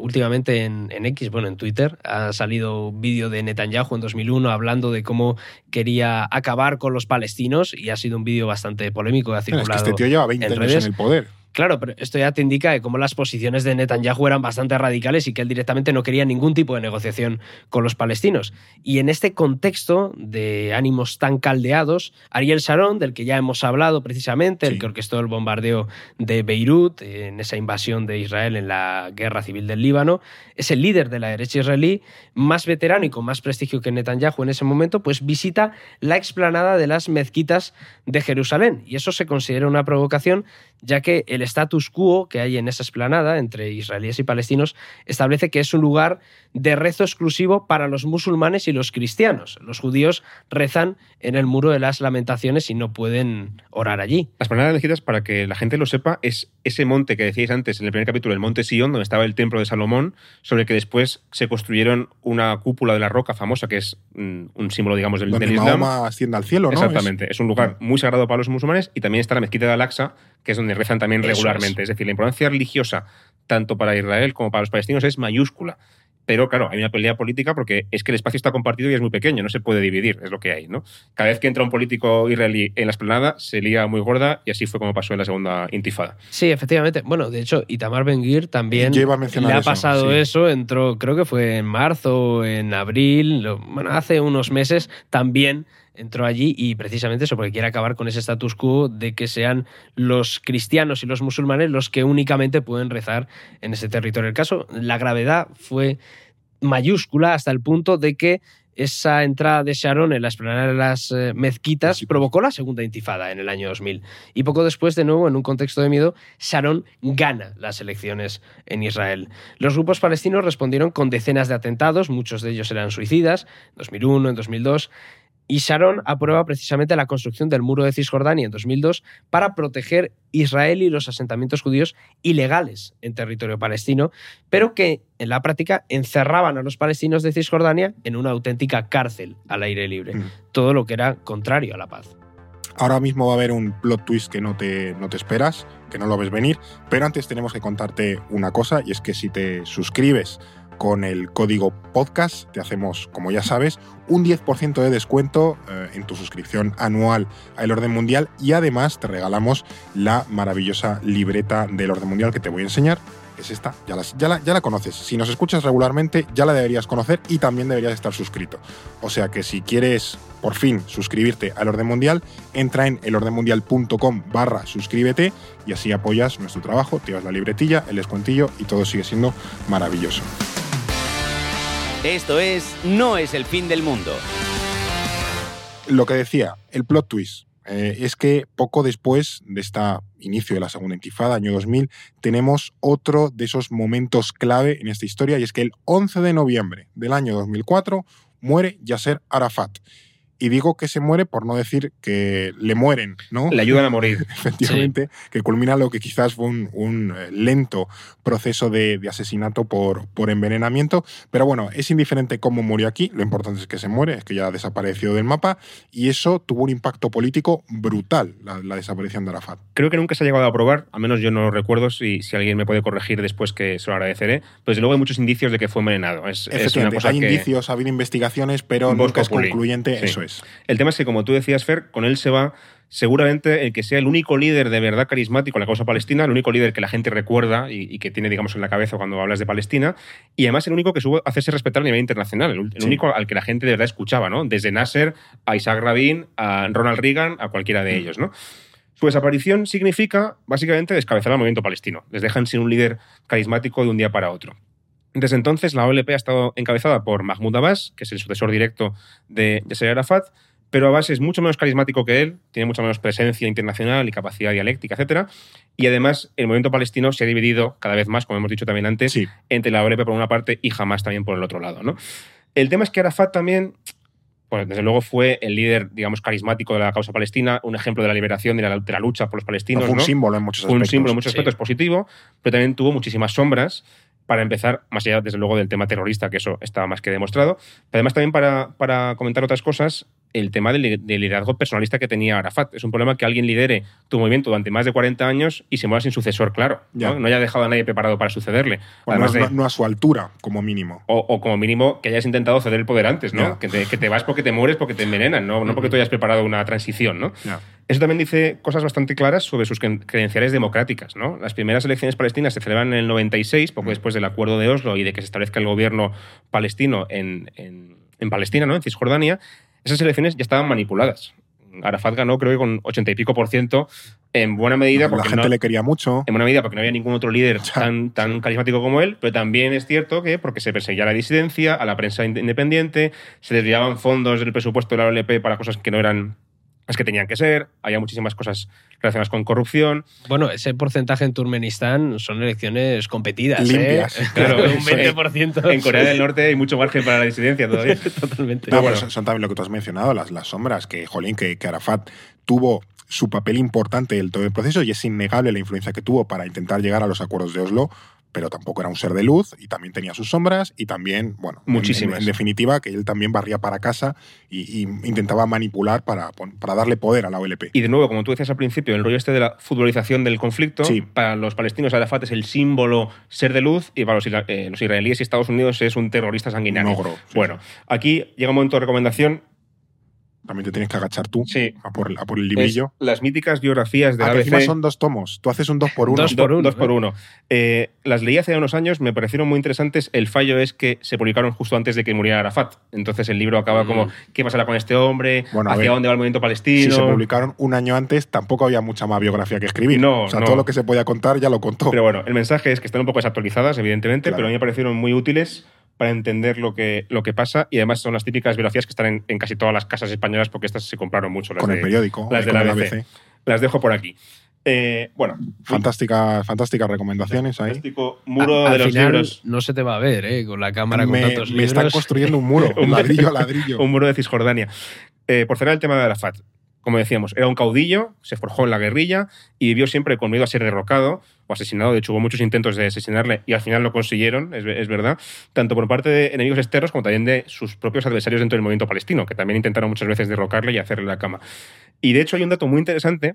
últimamente en, en, X, bueno, en Twitter, ha salido un vídeo de Netanyahu en 2001 hablando de cómo quería acabar con los palestinos y ha sido un vídeo bastante polémico. Ha circulado es que este tío lleva 20 en años redes. en el poder. Claro, pero esto ya te indica que como las posiciones de Netanyahu eran bastante radicales y que él directamente no quería ningún tipo de negociación con los palestinos. Y en este contexto de ánimos tan caldeados, Ariel Sharon, del que ya hemos hablado precisamente, Sí. el que orquestó el bombardeo de Beirut en esa invasión de Israel en la guerra civil del Líbano, es el líder de la derecha israelí, más veterano y con más prestigio que Netanyahu en ese momento, pues visita la explanada de las mezquitas de Jerusalén. Y eso se considera una provocación, ya que el status quo que hay en esa explanada entre israelíes y palestinos establece que es un lugar de rezo exclusivo para los musulmanes y los cristianos. Los judíos rezan en el muro de las lamentaciones y no pueden orar allí. Las palabras elegidas, para que la gente lo sepa, es ese monte que decíais antes en el primer capítulo, el monte Sion, donde estaba el templo de Salomón, sobre el que después se construyeron una cúpula de la roca famosa, que es mm, un símbolo, digamos, del, Donde del Islam. Mahoma asciende al cielo, ¿no? Exactamente. Es... un lugar muy sagrado para los musulmanes y también está la mezquita de Al-Aqsa, que es donde rezan también Eso regularmente. Es. decir, la importancia religiosa, tanto para Israel como para los palestinos, es mayúscula. Pero claro, hay una pelea política porque es que el espacio está compartido y es muy pequeño, no se puede dividir, es lo que hay, ¿no? Cada vez que entra un político israelí en la esplanada, se lía muy gorda y así fue como pasó en la segunda intifada. Sí, efectivamente. Bueno, de hecho, Itamar Ben-Gvir también Yo iba a mencionar le ha eso, pasado sí. eso. Entró, creo que fue en marzo, en abril, lo- bueno, hace unos meses también entró allí y precisamente eso, porque quiere acabar con ese status quo de que sean los cristianos y los musulmanes los que únicamente pueden rezar en ese territorio. El caso, la gravedad fue mayúscula hasta el punto de que esa entrada de Sharon en la explanada de las eh, mezquitas Mezquitas. provocó la segunda intifada en el año 2000. Y poco después, de nuevo, en un contexto de miedo, Sharon gana las elecciones en Israel. Los grupos palestinos respondieron con decenas de atentados, muchos de ellos eran suicidas, en 2001, en 2002. Y Sharon aprueba precisamente la construcción del muro de Cisjordania en 2002 para proteger Israel y los asentamientos judíos ilegales en territorio palestino, pero que en la práctica encerraban a los palestinos de Cisjordania en una auténtica cárcel al aire libre, Mm. todo lo que era contrario a la paz. Ahora mismo va a haber un plot twist que no te, no te esperas, que no lo ves venir, pero antes tenemos que contarte una cosa, y es que si te suscribes con el código podcast, te hacemos, como ya sabes, un 10% de descuento eh, en tu suscripción anual al Orden Mundial y además te regalamos la maravillosa libreta del Orden Mundial que te voy a enseñar. Es esta, ya, las- ya la, ya la conoces. Si nos escuchas regularmente, ya la deberías conocer y también deberías estar suscrito. O sea que si quieres por fin suscribirte al Orden Mundial, entra en elordenmundial.com barra suscríbete y así apoyas nuestro trabajo, te llevas la libretilla, el descuentillo y todo sigue siendo maravilloso. Esto es No es el fin del mundo. Lo que decía, el plot twist, eh, es que poco después de este inicio de la segunda intifada, año 2000, tenemos otro de esos momentos clave en esta historia y es que el 11 de noviembre del año 2004 muere Yasser Arafat. Y digo que se muere por no decir que le mueren, ¿no? Le ayudan a morir. (laughs) efectivamente, que culmina lo que quizás fue un, un, eh, lento proceso de, de asesinato por, por, envenenamiento. Pero bueno, es indiferente cómo murió aquí, lo importante es que se muere, es que ya ha desaparecido del mapa, y eso tuvo un impacto político brutal, la, la desaparición de Arafat. Creo que nunca se ha llegado a probar, al menos yo no lo recuerdo, si, si alguien me puede corregir después que se lo agradeceré, pues desde luego hay muchos indicios de que fue envenenado. Es, es una cosa hay que... indicios, ha habido investigaciones, pero nunca es concluyente, Sí. eso es. El tema es que, como tú decías, Fer, con él se va seguramente el que sea el único líder de verdad carismático en la causa palestina, el único líder que la gente recuerda y, y que tiene, digamos, en la cabeza cuando hablas de Palestina, y además el único que supo hacerse respetar a nivel internacional, el, el Sí. único al que la gente de verdad escuchaba, ¿no? Desde Nasser a Isaac Rabin, a Ronald Reagan, a cualquiera de Mm. ellos, ¿no? Su desaparición significa, básicamente, descabezar al movimiento palestino. Les dejan sin un líder carismático de un día para otro. Desde entonces, la OLP ha estado encabezada por Mahmoud Abbas, que es el sucesor directo de Yasser Arafat, pero Abbas es mucho menos carismático que él, tiene mucha menos presencia internacional y capacidad dialéctica, etc. Y además, el movimiento palestino se ha dividido cada vez más, como hemos dicho también antes, Sí. entre la OLP por una parte y Hamas también por el otro lado. ¿no? El tema es que Arafat también, pues desde luego fue el líder, digamos, carismático de la causa palestina, un ejemplo de la liberación, de la, de la lucha por los palestinos. fue un ¿no? símbolo en muchos Fue un aspectos. símbolo en muchos sí. aspectos positivo, pero también tuvo muchísimas sombras. Para empezar, más allá, desde luego, del tema terrorista, que eso estaba más que demostrado. Pero además, también para, para comentar otras cosas, el tema del, del, liderazgo personalista que tenía Arafat. Es un problema que alguien lidere tu movimiento durante más de 40 años y se mueva sin sucesor, claro. ¿no? no haya dejado a nadie preparado para sucederle. Además, no, no, a su altura, como mínimo. O, o, como mínimo que hayas intentado ceder el poder antes, ¿no? Que te, que te, vas porque te mueres, porque te envenenan, no, no porque tú hayas preparado una transición, ¿no? Eso también dice cosas bastante claras sobre sus credenciales democráticas, ¿no? Las primeras elecciones palestinas se celebran en el 96, poco después del acuerdo de Oslo y de que se establezca el gobierno palestino en, en, en Palestina, ¿no? En Cisjordania esas elecciones ya estaban manipuladas. Arafat ganó, creo que con 80 y pico por ciento, en buena medida porque. La gente no, le quería mucho. En buena medida porque no había ningún otro líder tan, tan carismático como él, pero también es cierto que porque se perseguía a la disidencia, a la prensa independiente, se desviaban fondos del presupuesto de la OLP para cosas que no eran las que tenían que ser, había muchísimas cosas relacionadas con corrupción. Bueno, ese porcentaje en Turkmenistán son elecciones competidas. Limpias. ¿eh? (laughs) Claro, un 20%. En Corea del Norte hay mucho margen para la disidencia todavía. (laughs) Totalmente. No, bueno. son, son, también lo que tú has mencionado, las, las sombras, que, jolín, que, que Arafat tuvo su papel importante en todo el proceso y es innegable la influencia que tuvo para intentar llegar a los acuerdos de Oslo, pero tampoco era un ser de luz y también tenía sus sombras y también, bueno, muchísimas. En, en definitiva, que él también barría para casa y, y, intentaba manipular para, para darle poder a la OLP. Y de nuevo, como tú decías al principio, el rollo este de la futbolización del conflicto, Sí. para los palestinos Arafat es el símbolo ser de luz y para los, eh, los israelíes y Estados Unidos es un terrorista sanguinario. Un ogro, sí, bueno, aquí llega un momento de recomendación. También te tienes que agachar tú Sí. a, por, a por el Es librillo. las míticas biografías de Ah, la que encima ABC. son dos tomos. Tú haces un dos por uno. Dos Do- por uno, dos por uno. Eh, las leí hace unos años, me parecieron muy interesantes. El fallo es que se publicaron justo antes de que muriera Arafat. Entonces el libro acaba Mm. como, ¿qué pasará con este hombre? Bueno, a ¿Hacia ver, dónde va el movimiento Si palestino? se publicaron un año antes, tampoco había mucha más biografía que escribir. No, o sea, no. todo lo que se podía contar ya lo contó. Pero bueno, el mensaje es que están un poco desactualizadas, evidentemente, Claro. pero a mí me parecieron muy útiles para entender lo que, lo que pasa y además son las típicas biografías que están en, en casi todas las casas españolas porque estas se compraron mucho. Las con de, el periódico, las de con la ABC. ABC. Las dejo por aquí. Eh, bueno, Fantástica, fantásticas recomendaciones ahí. fantástico muro A- de al los final libros. no se te va a ver, ¿eh? Con la cámara Me, con tantos me están libros. construyendo un muro, (laughs) Un- ladrillo a ladrillo. (laughs) Un muro de Cisjordania. Eh, por cerrar el tema de Arafat. Como decíamos, era un caudillo, se forjó en la guerrilla y vivió siempre con miedo a ser derrocado o asesinado. De hecho, hubo muchos intentos de asesinarle y al final lo consiguieron, es, es verdad, tanto por parte de enemigos externos como también de sus propios adversarios dentro del movimiento palestino, que también intentaron muchas veces derrocarle y hacerle la cama. Y de hecho, hay un dato muy interesante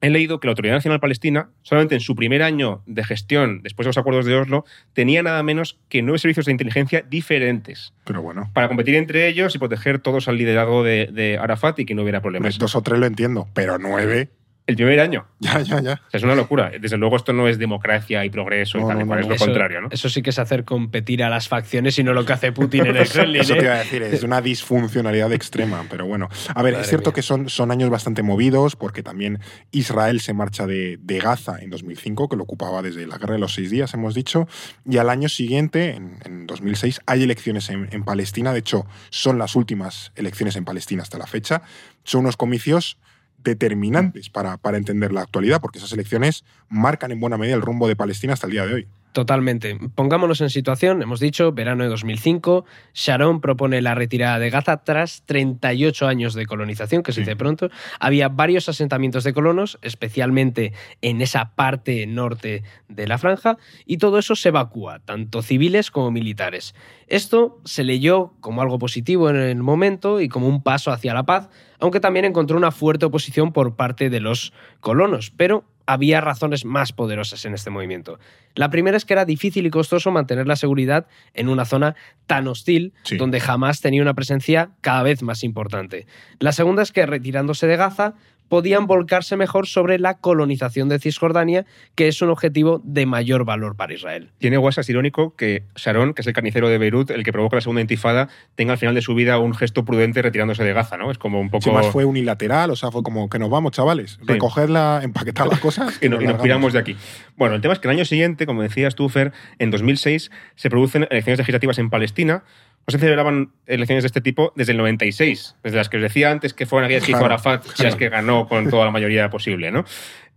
he leído que la Autoridad Nacional Palestina, solamente en su primer año de gestión, después de los acuerdos de Oslo, tenía nada menos que nueve servicios de inteligencia diferentes Pero bueno, para competir entre ellos y proteger todos al liderazgo de, de Arafat y que no hubiera problemas. dos o tres lo entiendo, pero nueve, El primer año. (laughs) ya, ya, ya. O sea, es una locura. Desde luego, esto no es democracia y progreso y tal y no, cual, no, es lo Eso- contrario, ¿no? Eso sí que es hacer competir a las facciones y no lo que hace Putin en (laughs) el Kremlin. Eso te ¿eh? iba a decir, es una disfuncionalidad extrema, pero bueno. A ver, Madre es cierto mía. que son, son años bastante movidos, porque también Israel se marcha de, de Gaza en 2005, que lo ocupaba desde la guerra de los seis días, hemos dicho, y al año siguiente, en, en 2006, hay elecciones en, en Palestina, de hecho, son las últimas elecciones en Palestina hasta la fecha. Son unos comicios determinantes para, para entender la actualidad, porque esas elecciones marcan en buena medida el rumbo de Palestina hasta el día de hoy. Totalmente. Pongámonos en situación, hemos dicho, verano de 2005, Sharon propone la retirada de Gaza tras 38 años de colonización, que se Sí. dice pronto. Había varios asentamientos de colonos, especialmente en esa parte norte de la franja, y todo eso se evacúa, tanto civiles como militares. Esto se leyó como algo positivo en el momento y como un paso hacia la paz, aunque también encontró una fuerte oposición por parte de los colonos, pero había razones más poderosas en este movimiento. La primera es que era difícil y costoso mantener la seguridad en una zona tan hostil, Sí. donde jamás tenía una presencia cada vez más importante. La segunda es que retirándose de Gaza podían volcarse mejor sobre la colonización de Cisjordania, que es un objetivo de mayor valor para Israel. Tiene guasas irónico que Sharon, que es el carnicero de Beirut, el que provoca la segunda intifada, tenga al final de su vida un gesto prudente retirándose de Gaza, ¿no? Es como un poco... Si más fue unilateral, o sea, fue como que nos vamos, chavales, recogedla, empaquetar las cosas (laughs) y, no- y nos piramos de aquí. Bueno, el tema es que el año siguiente, como decías tú, Fer, en 2006 se producen elecciones legislativas en Palestina. No se celebraban elecciones de este tipo desde el 96, desde las que os decía antes que fueron aquellas que hizo Arafat y las que ganó con toda la mayoría posible, ¿no?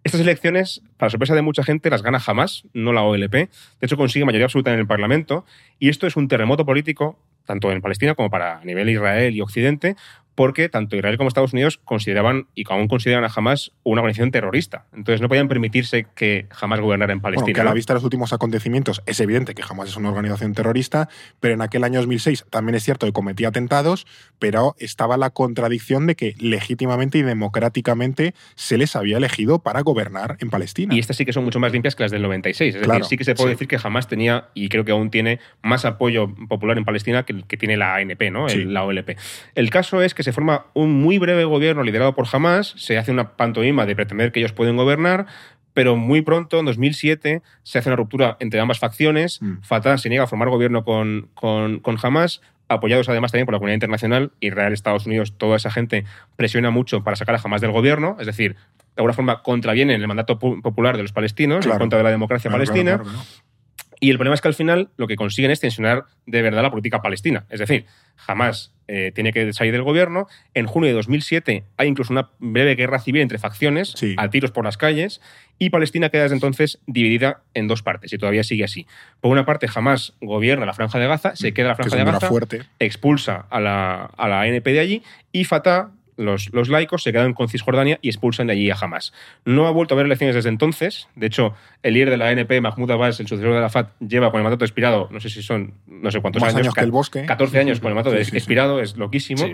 Estas elecciones, para sorpresa de mucha gente, las gana jamás, no la OLP. De hecho, consigue mayoría absoluta en el Parlamento. Y esto es un terremoto político, tanto en Palestina como para a nivel Israel y Occidente, porque tanto Israel como Estados Unidos consideraban y aún consideran a Hamas una organización terrorista. Entonces no podían permitirse que Hamas gobernara en Palestina. Bueno, que a la vista de los últimos acontecimientos es evidente que Hamas es una organización terrorista, pero en aquel año 2006 también es cierto que cometía atentados, pero estaba la contradicción de que legítimamente y democráticamente se les había elegido para gobernar en Palestina. Y estas sí que son mucho más limpias que las del 96. Es Claro, decir, sí que se puede sí. decir que jamás tenía, y creo que aún tiene, más apoyo popular en Palestina que el que tiene la ANP, ¿no? El- Sí. la OLP. El caso es que se forma un muy breve gobierno liderado por Hamas, se hace una pantomima de pretender que ellos pueden gobernar, pero muy pronto, en 2007, se hace una ruptura entre ambas facciones. Mm. Fatah se niega a formar gobierno con, con, con Hamas, apoyados además también por la comunidad internacional, Israel, Estados Unidos, toda esa gente presiona mucho para sacar a Hamas del gobierno, es decir, de alguna forma contravienen el mandato pu- popular de los palestinos en contra de la democracia Claro, palestina. claro. Y el problema es que al final lo que consiguen es tensionar de verdad la política palestina. Es decir, jamás tiene que salir del gobierno. En junio de 2007 hay incluso una breve guerra civil entre facciones, Sí. a tiros por las calles, y Palestina queda desde entonces dividida en dos partes, y todavía sigue así. Por una parte, jamás gobierna la Franja de Gaza, se queda la Mm. Que es Franja de Gaza, fuerte. expulsa a la, a la ANP de allí, y Fatah, los, los laicos, se quedan con Cisjordania y expulsan de allí a Hamas. No ha vuelto a haber elecciones desde entonces. De hecho, el líder de la ANP, Mahmoud Abbas, el sucesor de la FAT, lleva con el mandato expirado, no sé si son, no sé cuántos Más años. años que el bosque. 14 años con el mandato Sí, sí, sí. expirado, es loquísimo. Sí.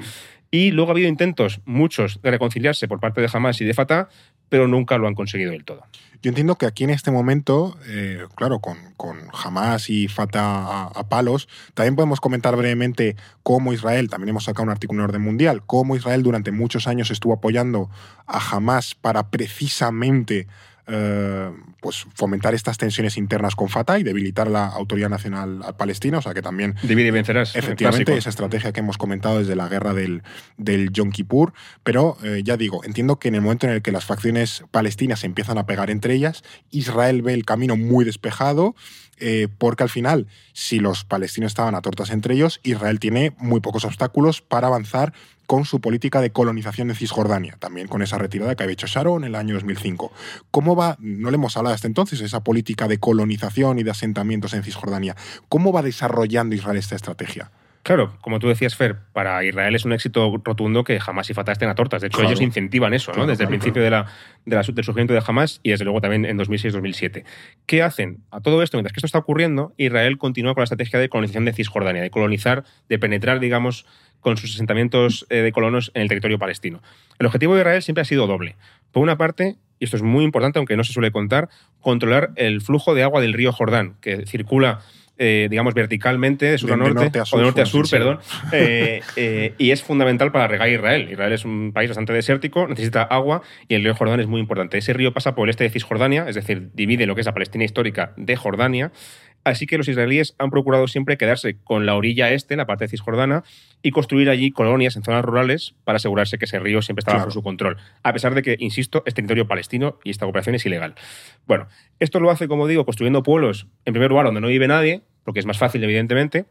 Y luego ha habido intentos, muchos, de reconciliarse por parte de Hamas y de Fatah, pero nunca lo han conseguido del todo. Yo entiendo que aquí en este momento, eh, claro, con, con Hamas y Fatah a, a palos, también podemos comentar brevemente cómo Israel, también hemos sacado un artículo en Orden Mundial, cómo Israel durante muchos años estuvo apoyando a Hamas para precisamente eh, pues fomentar estas tensiones internas con Fatah y debilitar la autoridad nacional palestina, o sea que también Divide y vencerás. Efectivamente, esa estrategia que hemos comentado desde la guerra del, del Yom Kippur, pero eh, ya digo, entiendo que en el momento en el que las facciones palestinas se empiezan a pegar entre ellas, Israel ve el camino muy despejado, eh, porque al final, si los palestinos estaban a tortas entre ellos, Israel tiene muy pocos obstáculos para avanzar con su política de colonización de Cisjordania, también con esa retirada que había hecho Sharon en el año 2005. ¿Cómo va, no le hemos hablado hasta entonces, esa política de colonización y de asentamientos en Cisjordania? ¿Cómo va desarrollando Israel esta estrategia? Claro, como tú decías, Fer, para Israel es un éxito rotundo que Hamas y Fatah estén a tortas. De hecho, Claro. ellos incentivan eso, ¿no? Claro, Desde claro, el principio de la, de la- del surgimiento de Hamas y desde luego también en 2006-2007. ¿Qué hacen? A todo esto, mientras que esto está ocurriendo, Israel continúa con la estrategia de colonización de Cisjordania, de colonizar, de penetrar, digamos, con sus asentamientos eh, de colonos en el territorio palestino. El objetivo de Israel siempre ha sido doble. Por una parte, y esto es muy importante, aunque no se suele contar, controlar el flujo de agua del río Jordán, que circula eh, digamos, verticalmente, de sur De- a de norte, a o sur, de norte a sur, perdón, (laughs) eh, eh, y es fundamental para regar Israel. Israel es un país bastante desértico, necesita agua y el río Jordán es muy importante. Ese río pasa por el este de Cisjordania, es decir, divide lo que es la Palestina histórica de Jordania. Así que los israelíes han procurado siempre quedarse con la orilla este, la parte de Cisjordana, y construir allí colonias en zonas rurales para asegurarse que ese río siempre está bajo Claro. su control. A pesar de que, insisto, es territorio palestino y esta operación es ilegal. Bueno, esto lo hace, como digo, construyendo pueblos, en primer lugar, donde no vive nadie, porque es más fácil, evidentemente,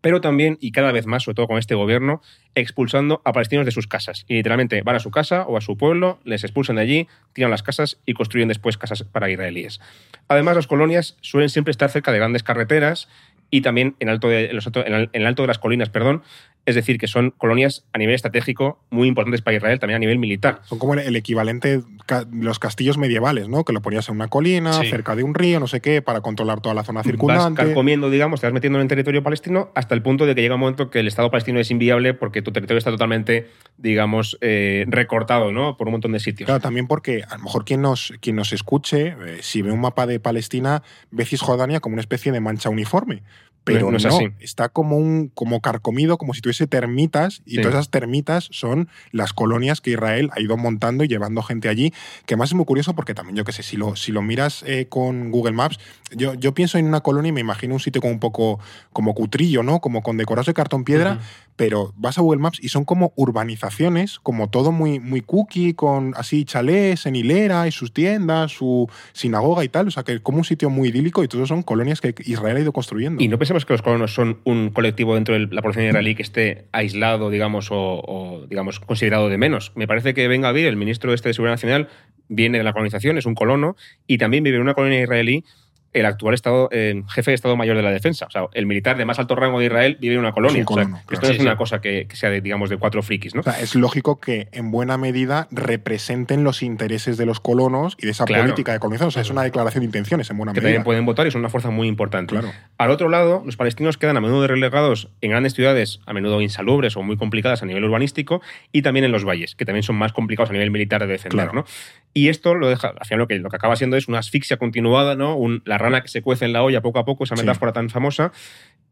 pero también, y cada vez más, sobre todo con este gobierno, expulsando a palestinos de sus casas. Y literalmente van a su casa o a su pueblo, les expulsan de allí, tiran las casas y construyen después casas para israelíes. Además, las colonias suelen siempre estar cerca de grandes carreteras y también en, alto de, en el alto de las colinas, perdón. Es decir, que son colonias a nivel estratégico muy importantes para Israel, también a nivel militar. Son como el, equivalente ca- los castillos medievales, ¿no? Que lo ponías en una colina, Sí. cerca de un río, no sé qué, para controlar toda la zona Vas circundante. carcomiendo, digamos, te vas metiendo en el territorio palestino hasta el punto de que llega un momento que el Estado palestino es inviable porque tu territorio está totalmente, digamos, eh, recortado, ¿no? Por un montón de sitios. Claro, también porque a lo mejor quien nos, quien nos escuche, eh, si ve un mapa de Palestina, ve Cisjordania como una especie de mancha uniforme. Pero No no, es así. está como un como carcomido, como si tuviese termitas, y Sí. todas esas termitas son las colonias que Israel ha ido montando y llevando gente allí, que además es muy curioso porque también, yo qué sé, si lo, si lo miras eh, con Google Maps, yo, yo pienso en una colonia y me imagino un sitio como un poco como cutrillo, ¿no? Como con decorados de cartón piedra. Pero vas a Google Maps y son como urbanizaciones, como todo muy, muy cookie, con así chalés en hilera y sus tiendas, su sinagoga y tal. O sea, que como un sitio muy idílico y todos son colonias que Israel ha ido construyendo. Y no pensemos que los colonos son un colectivo dentro de la población israelí que esté aislado, digamos, o, digamos, considerado de menos. Me parece que Ben Gavir, el ministro este de Seguridad Nacional, viene de la colonización, es un colono, y también vive en una colonia israelí el actual estado, eh, jefe de Estado Mayor de la Defensa. O sea, el militar de más alto rango de Israel vive en una colonia. un colono, O sea, claro. Esto no Sí, es una sí. cosa que, que sea, de, digamos, de cuatro frikis, ¿no? O sea, es lógico que en buena medida representen los intereses de los colonos y de esa Claro. política de colonización. O sea, es una declaración de intenciones en buena que medida. también pueden votar y son una fuerza muy importante. Claro. Al otro lado, los palestinos quedan a menudo relegados en grandes ciudades, a menudo insalubres o muy complicadas a nivel urbanístico, y también en los valles, que también son más complicados a nivel militar de defender. Claro. ¿no? Y esto lo deja, al final lo que, lo que acaba siendo es una asfixia continuada, ¿no? Un- la rana que se cuece en la olla poco a poco, esa Sí. metáfora tan famosa,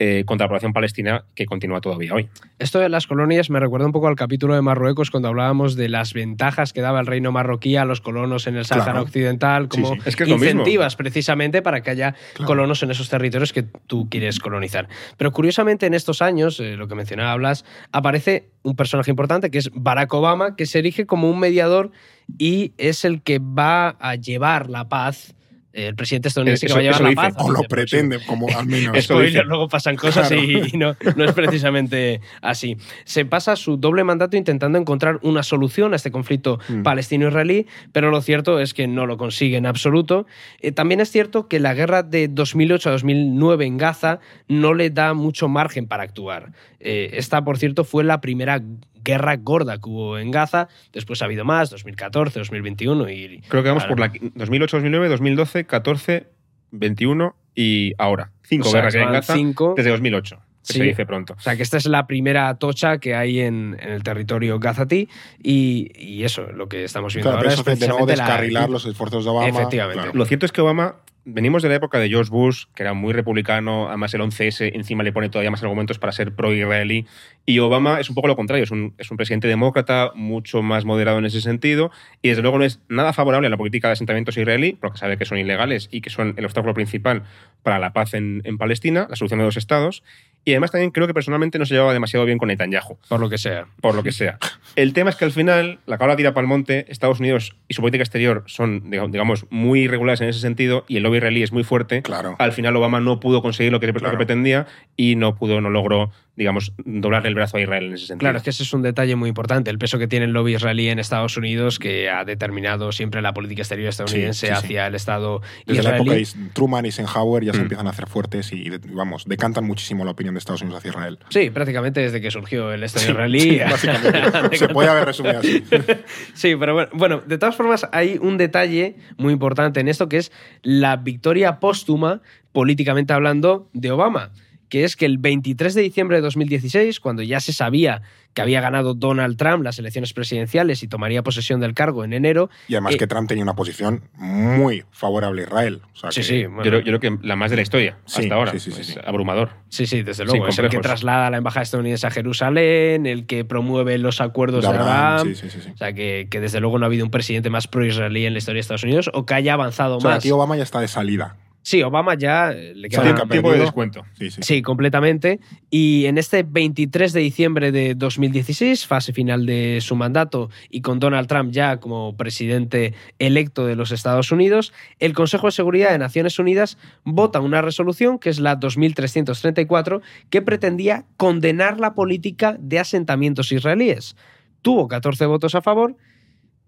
eh, contra la población palestina que continúa todavía hoy. Esto de las colonias me recuerda un poco al capítulo de Marruecos cuando hablábamos de las ventajas que daba el reino marroquí a los colonos en el Sáhara Claro. Occidental, como sí. Es que es incentivas precisamente para que haya Claro. colonos en esos territorios que tú quieres colonizar. Pero curiosamente en estos años, eh, lo que mencionaba Blas, aparece un personaje importante que es Barack Obama, que se erige como un mediador y es el que va a llevar la paz. Eh, El presidente estadounidense Eso- que va a llevar la paz. dice. O lo próximo- pretende, como al (laughs) menos. Spoiler, luego pasan cosas Claro. y, no, no es precisamente así. Se pasa su doble mandato intentando encontrar una solución a este conflicto Mm. palestino-israelí, pero lo cierto es que no lo consigue en absoluto. Eh, también es cierto que la guerra de 2008 a 2009 en Gaza no le da mucho margen para actuar. Eh, esta, por cierto, fue la primera guerra gorda que hubo en Gaza. Después ha habido más, 2014, 2021 y... Creo que vamos Claro. por la 2008, 2009, 2012, 14, 21 y ahora. Cinco O sea, guerras que hay en Gaza cinco. desde 2008, que Sí. se dice pronto. O sea, que esta es la primera tocha que hay en, en el territorio gazatí y, y eso, lo que estamos viendo Claro, ahora pero es de nuevo precisamente la- descarrilar los esfuerzos de Obama. Efectivamente. claro. Lo cierto es que Obama, venimos de la época de George Bush, que era muy republicano, además el 11S encima le pone todavía más argumentos para ser pro-israelí, y Obama es un poco lo contrario, es un, es un presidente demócrata, mucho más moderado en ese sentido, y desde luego no es nada favorable a la política de asentamientos israelí, porque sabe que son ilegales y que son el obstáculo principal para la paz en, en Palestina, la solución de dos estados, y además también creo que personalmente no se llevaba demasiado bien con Netanyahu Por lo que sea. por lo que sea. El tema es que al final la cabra tira para el monte, Estados Unidos y su política exterior son, diga- digamos, muy irregulares en ese sentido y el lobby israelí es muy fuerte. Claro. Al final Obama no pudo conseguir lo que, lo que Claro. pretendía y no pudo, no logró, digamos, doblarle el brazo a Israel en ese sentido. Claro, es que ese es un detalle muy importante, el peso que tiene el lobby israelí en Estados Unidos, que ha determinado siempre la política exterior estadounidense Sí, sí, sí. hacia el Estado Desde la israelí. época de Truman y Eisenhower ya se Mm. empiezan a hacer fuertes y, vamos, decantan muchísimo la opinión de Estados Unidos hacia Israel. Sí, prácticamente desde que surgió el Estado Sí, israelí. sí, básicamente. (laughs) se puede haber resumido así. (laughs) Sí, pero bueno, bueno, de todas formas hay un detalle muy importante en esto que es la victoria póstuma, políticamente hablando, de Obama, que es que el 23 de diciembre de 2016, cuando ya se sabía que había ganado Donald Trump las elecciones presidenciales y tomaría posesión del cargo en enero, Y además Eh, que Trump tenía una posición muy favorable a Israel. O sea sí, que- sí, yo, bueno, creo, yo creo que la más de la historia Sí, hasta ahora. sí, sí, sí, Es sí. abrumador. sí, sí, desde luego, es el que traslada la embajada estadounidense a Jerusalén, el que promueve los acuerdos de de Abraham, Abraham. sí, sí, sí, sí. O sea, que, que desde luego no ha habido un presidente más pro-israelí en la historia de Estados Unidos o que haya avanzado O sea, más. aquí Obama ya está de salida. Sí, Obama ya eh, le queda Tiempo, de descuento. Sí, sí. Sí, completamente. Y en este 23 de diciembre de 2016, fase final de su mandato y con Donald Trump ya como presidente electo de los Estados Unidos, el Consejo de Seguridad de Naciones Unidas vota una resolución que es la 2334 que pretendía condenar la política de asentamientos israelíes. Tuvo 14 votos a favor,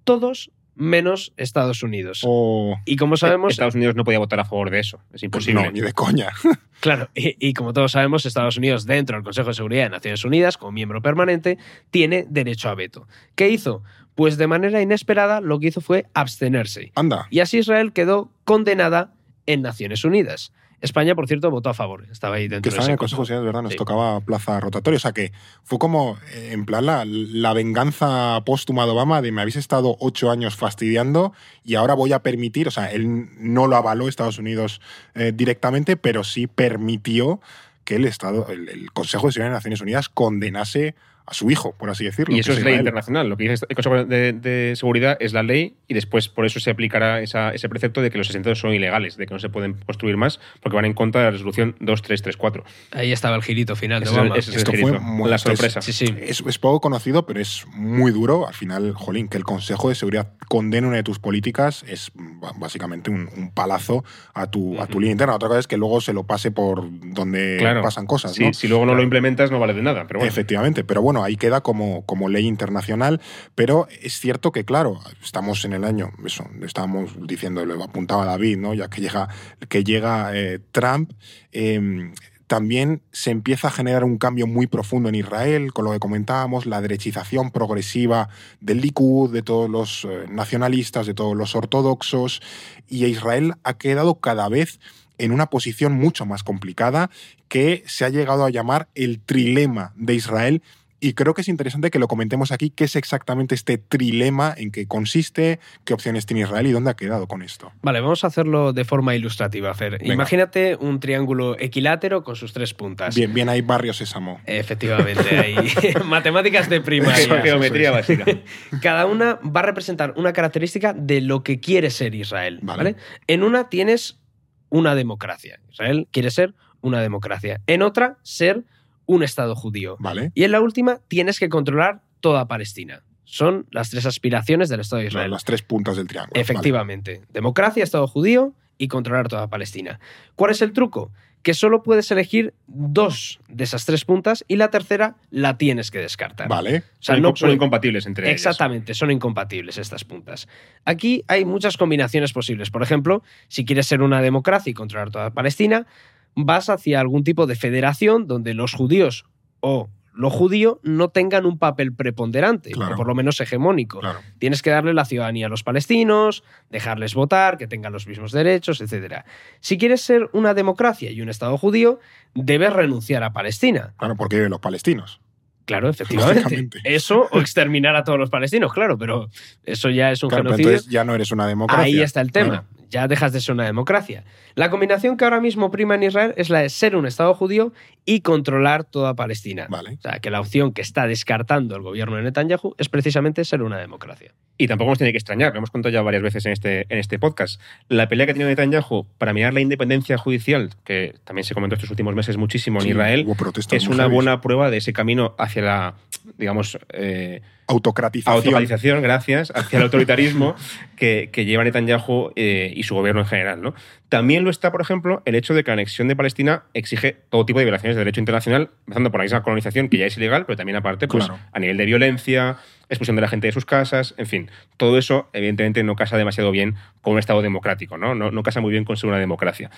todos menos Estados Unidos. O. Y como sabemos, Estados Unidos no podía votar a favor de eso. Es imposible. No, ni de coña. (laughs) Claro, y, y como todos sabemos, Estados Unidos, dentro del Consejo de Seguridad de Naciones Unidas, como miembro permanente, tiene derecho a veto. ¿Qué hizo? Pues de manera inesperada lo que hizo fue abstenerse. Anda. Y así Israel quedó condenada en Naciones Unidas. España, por cierto, votó a favor. Estaba ahí Que dentro de estaba en el Consejo de Seguridad, es verdad, nos Sí. tocaba plaza rotatoria. O sea que fue como, eh, en plan, la, la venganza póstuma de Obama de me habéis estado ocho años fastidiando y ahora voy a permitir, o sea, él no lo avaló Estados Unidos eh, directamente, pero sí permitió que el Estado, el, el Consejo de Seguridad de Naciones Unidas condenase a su hijo, por así decirlo. Y eso es ley Israel. internacional. Lo que dice el Consejo de, de Seguridad es la ley y después por eso se aplicará esa- ese precepto de que los asentamientos son ilegales, de que no se pueden construir más porque van en contra de la resolución 2334. Ahí estaba el girito final de Ese es Esto fue muy- la es- sorpresa. Sí, sí. Es, es poco conocido, pero es muy duro. Al final, jolín, que el Consejo de Seguridad condene una de tus políticas es básicamente un, un palazo a tu, a tu línea interna. Otra cosa es que luego se lo pase por donde Claro. pasan cosas. Sí, ¿no? Si luego no lo implementas, no vale de nada. Pero bueno. Efectivamente, pero bueno, ahí queda como, como ley internacional, pero es cierto que, claro, estamos en el año, eso, estábamos diciendo, lo apuntaba David, ¿no? ya que llega, que llega eh, Trump, eh, también se empieza a generar un cambio muy profundo en Israel, con lo que comentábamos, la derechización progresiva del Likud, de todos los eh, nacionalistas, de todos los ortodoxos, y Israel ha quedado cada vez en una posición mucho más complicada que se ha llegado a llamar el trilema de Israel. Y creo que es interesante que lo comentemos aquí, qué es exactamente este trilema, en qué consiste, qué opciones tiene Israel y dónde ha quedado con esto. Vale, vamos a hacerlo de forma ilustrativa, Fer. Venga. Imagínate un triángulo equilátero con sus tres puntas. Bien, bien ahí Barrio Sésamo. Efectivamente, hay (laughs) matemáticas de primaria. Geometría básica. (laughs) Cada una va a representar una característica de lo que quiere ser Israel. Vale. ¿vale? En una tienes una democracia. Israel quiere ser una democracia. En otra, ser un Estado judío. ¿Vale? Y en la última, tienes que controlar toda Palestina. Son las tres aspiraciones del Estado de Israel. las tres puntas del triángulo. Vale. Efectivamente. Democracia, Estado judío y controlar toda Palestina. ¿Cuál es el truco? Que solo puedes elegir dos de esas tres puntas y la tercera la tienes que descartar. Vale. O sea, son, no son incompatibles entre ellas. Exactamente, son incompatibles estas puntas. Aquí hay muchas combinaciones posibles. Por ejemplo, si quieres ser una democracia y controlar toda Palestina, vas hacia algún tipo de federación donde los judíos o lo judío no tengan un papel preponderante, Claro. o por lo menos hegemónico. Claro. Tienes que darle la ciudadanía a los palestinos, dejarles votar, que tengan los mismos derechos, etc. Si quieres ser una democracia y un Estado judío, debes renunciar a Palestina. Claro, porque viven los palestinos. Claro, efectivamente. Eso o exterminar a todos los palestinos, claro, pero eso ya es un Claro, pero genocidio. entonces ya no eres una democracia. Ahí está el tema. Ya dejas de ser una democracia. La combinación que ahora mismo prima en Israel es la de ser un Estado judío y controlar toda Palestina. Vale. O sea, que la opción que está descartando el gobierno de Netanyahu es precisamente ser una democracia. Y tampoco nos tiene que extrañar, lo hemos contado ya varias veces en este, en este podcast. La pelea que ha tenido Netanyahu para mirar la independencia judicial, que también se comentó estos últimos meses muchísimo en Sí, Israel, es una buena prueba de ese camino hacia la, digamos, eh, Autocratización. autocratización, gracias, hacia el autoritarismo (laughs) que, que lleva Netanyahu eh, y su gobierno en general. ¿no? También lo está, por ejemplo, el hecho de que la anexión de Palestina exige todo tipo de violaciones de derecho internacional, empezando por la misma colonización, que ya es ilegal, pero también aparte, pues, Claro. a nivel de violencia, expulsión de la gente de sus casas, en fin, todo eso evidentemente no casa demasiado bien con un Estado democrático, ¿no? No, no casa muy bien con ser una democracia.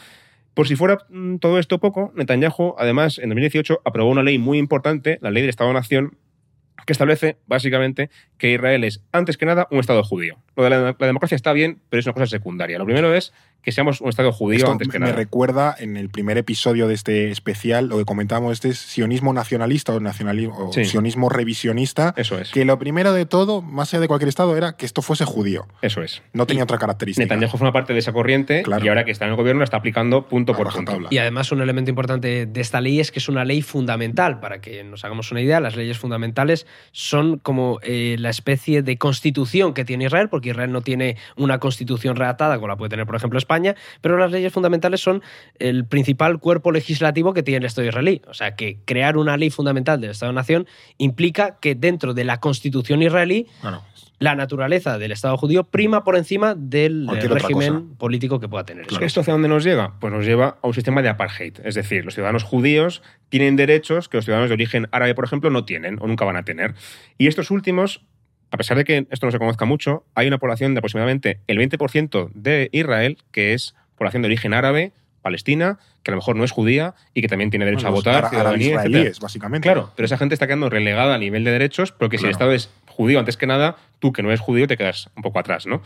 Por si fuera mm, todo esto poco, Netanyahu, además, en 2018 aprobó una ley muy importante, la ley del Estado-Nación, que establece básicamente que Israel es, antes que nada, un Estado judío. Lo de la, democracia está bien, pero es una cosa secundaria. Lo primero es que seamos un Estado judío Esto antes que me nada. recuerda en el primer episodio de este especial, lo que comentábamos, este es sionismo nacionalista o, nacionalismo, o Sí. sionismo revisionista, Eso es. que lo primero de todo, más allá de cualquier estado, era que esto fuese judío. Eso es. No tenía Y otra característica. Netanyahu forma parte de esa corriente Claro. y ahora que está en el gobierno la está aplicando punto A por punto. Y además un elemento importante de esta ley es que es una ley fundamental. Para que nos hagamos una idea, las leyes fundamentales son como eh, la especie de constitución que tiene Israel, porque Israel no tiene una constitución redactada como la puede tener, por ejemplo, España, pero las leyes fundamentales son el principal cuerpo legislativo que tiene el Estado israelí. O sea, que crear una ley fundamental del Estado-Nación implica que dentro de la constitución israelí la naturaleza del Estado judío prima por encima del Cualquier régimen político que pueda tener. Claro. ¿Esto hacia dónde nos llega? Pues nos lleva a un sistema de apartheid. Es decir, los ciudadanos judíos tienen derechos que los ciudadanos de origen árabe, por ejemplo, no tienen o nunca van a tener. Y estos últimos, a pesar de que esto no se conozca mucho, hay una población de aproximadamente el 20% de Israel que es población de origen árabe, palestina, que a lo mejor no es judía y que también tiene derecho Bueno, a votar, ciudadanía, israelíes, básicamente. Claro, pero esa gente está quedando relegada a nivel de derechos porque si el. Estado es judío antes que nada, tú que no eres judío te quedas un poco atrás, ¿no?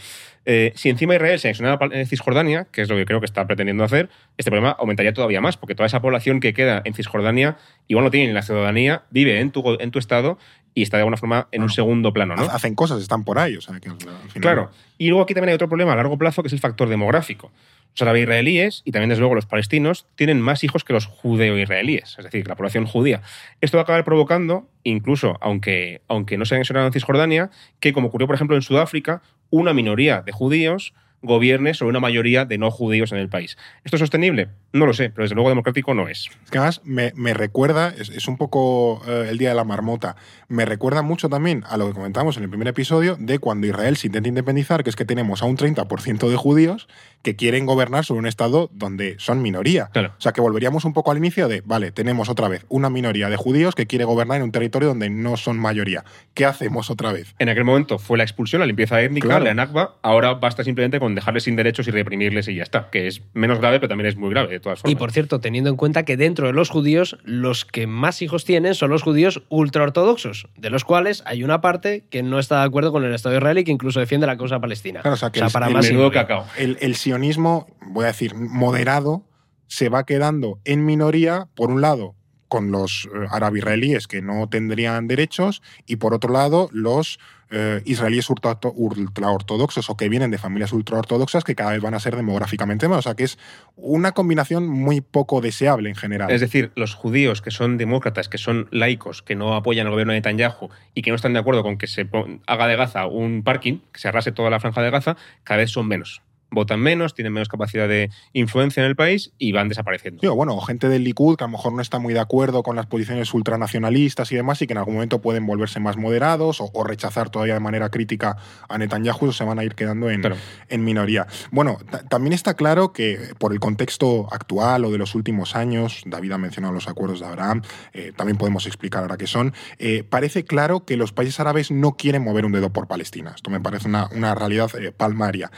Eh, si encima Israel se anexionara eh, Cisjordania, que es lo que creo que está pretendiendo hacer, este problema aumentaría todavía más porque toda esa población que queda en Cisjordania igual no tiene ni la ciudadanía, vive en tu, en tu Estado y está de alguna forma en un segundo plano, ¿no? Ha- Hacen cosas, están por ahí. O sea, que al final- Claro. Y luego aquí también hay otro problema a largo plazo que es el factor demográfico. Los árabe-israelíes y también, desde luego, los palestinos tienen más hijos que los judeo-israelíes, es decir, que la población judía. Esto va a acabar provocando, incluso aunque, aunque no se haya anexionado en Cisjordania, que, como ocurrió, por ejemplo, en Sudáfrica, una minoría de judíos gobierne sobre una mayoría de no judíos en el país. ¿Esto es sostenible? No lo sé, pero desde luego democrático no es. Es que además me, me recuerda, es, es un poco eh, el día de la marmota, me recuerda mucho también a lo que comentamos en el primer episodio de cuando Israel se intenta independizar, que es que tenemos a un 30% de judíos que quieren gobernar sobre un Estado donde son minoría. Claro. O sea que volveríamos un poco al inicio de, vale, tenemos otra vez una minoría de judíos que quiere gobernar en un territorio donde no son mayoría. ¿Qué hacemos otra vez? En aquel momento fue la expulsión, la limpieza étnica, Claro. la Nakba. Ahora basta simplemente con dejarles sin derechos y reprimirles y ya está. Que es menos grave, pero también es muy grave, de todas formas. Y por cierto, teniendo en cuenta que dentro de los judíos, los que más hijos tienen son los judíos ultraortodoxos, de los cuales hay una parte que no está de acuerdo con el Estado de Israel y que incluso defiende la causa palestina. Claro, o sea, que el- para el más ignoria. cacao. el, el sionismo, voy a decir, moderado, se va quedando en minoría, por un lado, con los eh, árabe-israelíes que no tendrían derechos, y por otro lado, los eh, israelíes ultra- ultraortodoxos o que vienen de familias ultraortodoxas que cada vez van a ser demográficamente más. O sea, que es una combinación muy poco deseable en general. Es decir, los judíos que son demócratas, que son laicos, que no apoyan al gobierno de Netanyahu y que no están de acuerdo con que se haga de Gaza un parking, que se arrase toda la franja de Gaza, cada vez son menos. Votan menos, tienen menos capacidad de influencia en el país y van desapareciendo. Sí, o bueno, gente del Likud que a lo mejor no está muy de acuerdo con las posiciones ultranacionalistas y demás y que en algún momento pueden volverse más moderados o, o rechazar todavía de manera crítica a Netanyahu o se van a ir quedando en, Claro. en minoría. Bueno, ta- también está claro que por el contexto actual o de los últimos años, David ha mencionado los acuerdos de Abraham, eh, también podemos explicar ahora qué son, eh, parece claro que los países árabes no quieren mover un dedo por Palestina. Esto me parece una, una realidad eh, palmaria.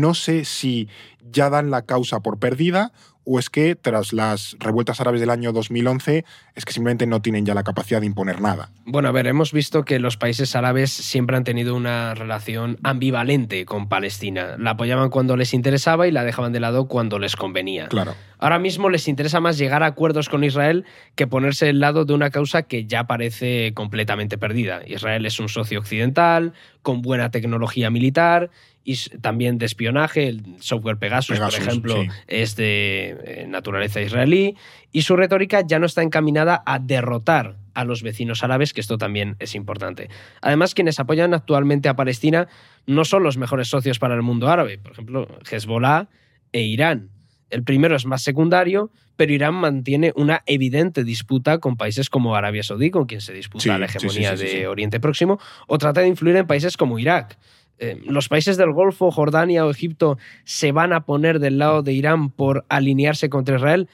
No sé si ya dan la causa por perdida o es que tras las revueltas árabes del año 2011 es que simplemente no tienen ya la capacidad de imponer nada. Bueno, a ver, hemos visto que los países árabes siempre han tenido una relación ambivalente con Palestina. La apoyaban cuando les interesaba y la dejaban de lado cuando les convenía. Claro. Ahora mismo les interesa más llegar a acuerdos con Israel que ponerse del lado de una causa que ya parece completamente perdida. Israel es un socio occidental, con buena tecnología militar y también de espionaje. El software Pegasus, Pegasus, por ejemplo, sí. es de eh, naturaleza israelí. Y su retórica ya no está encaminada a derrotar a los vecinos árabes, que esto también es importante. Además, quienes apoyan actualmente a Palestina no son los mejores socios para el mundo árabe. Por ejemplo, Hezbollah e Irán. El primero es más secundario, pero Irán mantiene una evidente disputa con países como Arabia Saudí, con quien se disputa Sí, la hegemonía sí, sí, de. Oriente Próximo, o trata de influir en países como Irak. Eh, los países del Golfo, Jordania o Egipto, se van a poner del lado de Irán por alinearse contra Israel.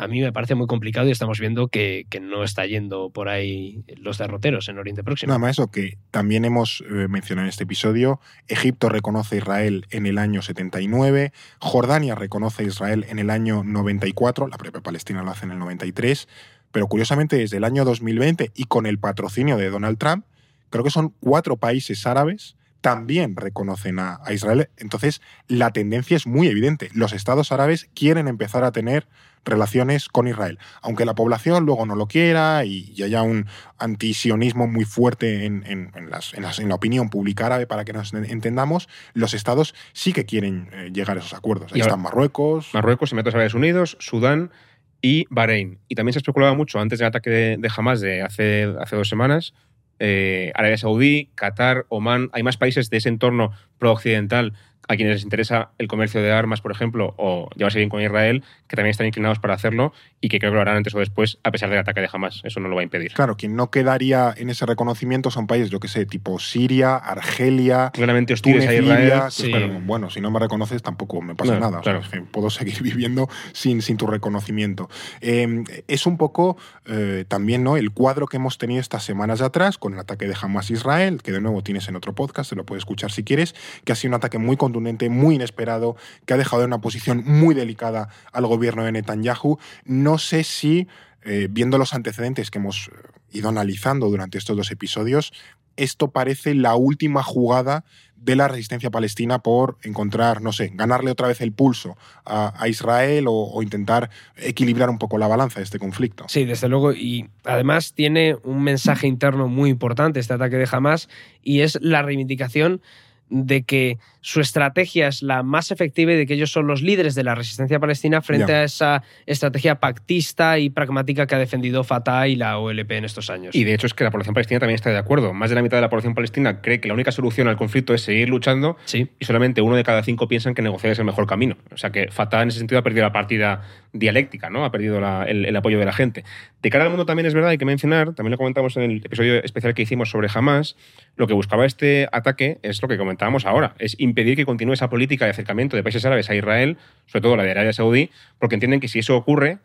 A mí me parece muy complicado y estamos viendo que, no está yendo por ahí los derroteros en Oriente Próximo. Nada más eso que también hemos eh, mencionado en este episodio, Egipto reconoce a Israel en el año 79, Jordania reconoce a Israel en el año 94, la propia Palestina lo hace en el 93, pero curiosamente desde el año 2020 y con el patrocinio de Donald Trump, creo que son cuatro países árabes también reconocen a, a Israel. Entonces, la tendencia es muy evidente. Los estados árabes quieren empezar a tener relaciones con Israel. Aunque la población luego no lo quiera y, y haya un antisionismo muy fuerte en, en- en las- en las- en la opinión pública árabe, para que nos entendamos, los estados sí que quieren eh, llegar a esos acuerdos. Ahí Y están Marruecos. Marruecos, Emiratos Árabes Unidos, Sudán y Bahrein. Y también se especulaba mucho antes del ataque de, de Hamas de hace, hace dos semanas. Eh, Arabia Saudí, Qatar, Omán. Hay más países de ese entorno pro-occidental a quienes les interesa el comercio de armas, por ejemplo, o llevarse bien con Israel, que también están inclinados para hacerlo y que creo que lo harán antes o después, a pesar del ataque de Hamas. Eso no lo va a impedir. Claro, quien no quedaría en ese reconocimiento son países, yo que sé, tipo Siria, Argelia, Claramente hostiles Túnez, a Israel. Libia, que, sí. bueno, bueno, si no me reconoces tampoco me pasa No, nada. o claro. puedo seguir (laughs) viviendo sin, sin tu reconocimiento. Eh, es un poco eh, también ¿no? el cuadro que hemos tenido estas semanas de atrás con el ataque de Hamas Israel, que de nuevo tienes en otro podcast, te lo puedes escuchar si quieres, que ha sido un ataque muy contundente, muy inesperado, que ha dejado en una posición muy delicada al gobierno de Netanyahu. No sé si, eh, viendo los antecedentes que hemos eh, ido analizando durante estos dos episodios, esto parece la última jugada de la resistencia palestina por encontrar, no sé, ganarle otra vez el pulso a, Israel o, o intentar equilibrar un poco la balanza de este conflicto. Sí, desde luego. Y además tiene un mensaje interno muy importante este ataque de Hamas y es la reivindicación de que su estrategia es la más efectiva y de que ellos son los líderes de la resistencia palestina frente a esa estrategia pactista y pragmática que ha defendido Fatah y la OLP en estos años. Y de hecho es que la población palestina también está de acuerdo. Más de la mitad de la población palestina cree que la única solución al conflicto es seguir luchando Sí. y solamente uno de cada cinco piensan que negociar es el mejor camino. O sea que Fatah en ese sentido ha perdido la partida dialéctica, ¿no? Ha perdido la- el, el apoyo de la gente. De cara al mundo también es verdad, hay que mencionar, también lo comentamos en el episodio especial que hicimos sobre Hamas, lo que buscaba este ataque es lo que comentábamos ahora, es impedir que continúe esa política de acercamiento de países árabes a Israel, sobre todo la de Arabia Saudí, porque entienden que si eso ocurre,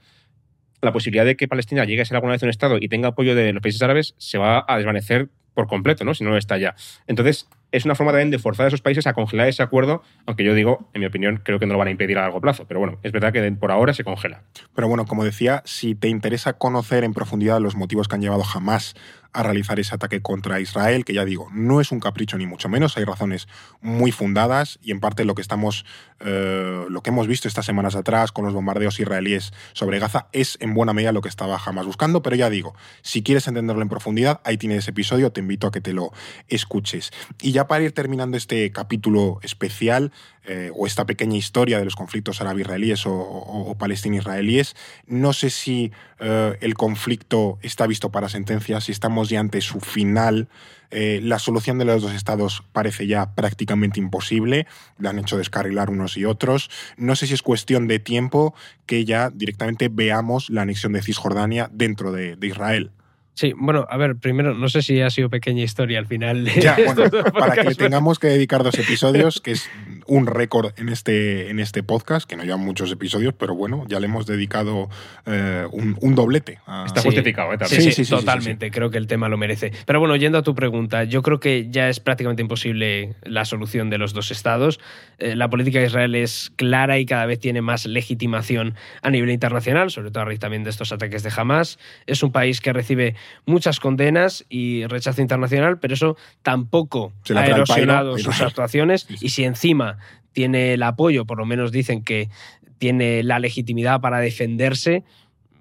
la posibilidad de que Palestina llegue a ser alguna vez un Estado y tenga apoyo de los países árabes se va a desvanecer por completo, ¿no? Si no lo está ya. Entonces, es una forma también de forzar a esos países a congelar ese acuerdo, aunque yo digo, en mi opinión, creo que no lo van a impedir a largo plazo. Pero bueno, es verdad que por ahora se congela. Pero bueno, como decía, si te interesa conocer en profundidad los motivos que han llevado jamás a realizar ese ataque contra Israel, que ya digo, no es un capricho ni mucho menos, hay razones muy fundadas y en parte lo que estamos, eh, lo que hemos visto estas semanas atrás con los bombardeos israelíes sobre Gaza es en buena medida lo que estaba jamás buscando, pero ya digo, si quieres entenderlo en profundidad, ahí tienes ese episodio, te invito a que te lo escuches. Y ya para ir terminando este capítulo especial, eh, o esta pequeña historia de los conflictos árabe-israelíes o, palestino-israelíes, no sé si eh, el conflicto está visto para sentencia, si estamos ya ante su final. Eh, la solución de los dos estados parece ya prácticamente imposible, la han hecho descarrilar unos y otros. No sé si es cuestión de tiempo que ya directamente veamos la anexión de Cisjordania dentro de, de Israel. Sí, bueno, a ver, primero, no sé si ha sido pequeña historia al final. de Ya, bueno, (laughs) para que tengamos que dedicar dos episodios, que es un récord en este, en este podcast, que no llevan muchos episodios, pero bueno, ya le hemos dedicado eh, un, un doblete. a- Está Sí. justificado, ¿eh? Sí, También. sí, Sí, sí, sí, totalmente. Creo que el tema lo merece. Pero bueno, yendo a tu pregunta, yo creo que ya es prácticamente imposible la solución de los dos estados. Eh, la política de Israel es clara y cada vez tiene más legitimación a nivel internacional, sobre todo a raíz también de estos ataques de Hamas. Es un país que recibe muchas condenas y rechazo internacional, pero eso tampoco ha pairo erosionado sus actuaciones. Y si encima tiene el apoyo, por lo menos dicen que tiene la legitimidad para defenderse,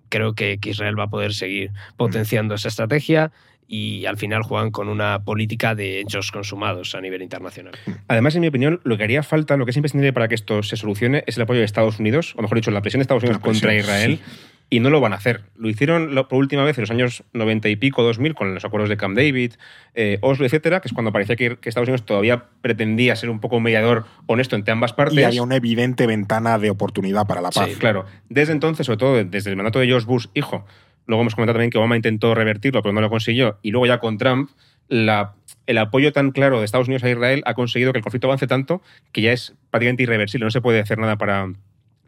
creo que, que Israel va a poder seguir potenciando esa estrategia y al final juegan con una política de hechos consumados a nivel internacional. Además, en mi opinión, lo que haría falta, lo que es imprescindible para que esto se solucione, es el apoyo de Estados Unidos, o mejor dicho, la presión de Estados Unidos presión, contra Israel. Y no lo van a hacer. Lo hicieron por última vez en los años 90 y pico, 2000, con los acuerdos de Camp David, eh, Oslo, etcétera, que es cuando parecía que, que Estados Unidos todavía pretendía ser un poco un mediador honesto entre ambas partes. Y había una evidente ventana de oportunidad para la paz. Sí, Claro, desde entonces, sobre todo desde el mandato de George Bush, hijo, luego hemos comentado también que Obama intentó revertirlo, pero no lo consiguió, y luego ya con Trump, la- el apoyo tan claro de Estados Unidos a Israel ha conseguido que el conflicto avance tanto que ya es prácticamente irreversible, no se puede hacer nada para,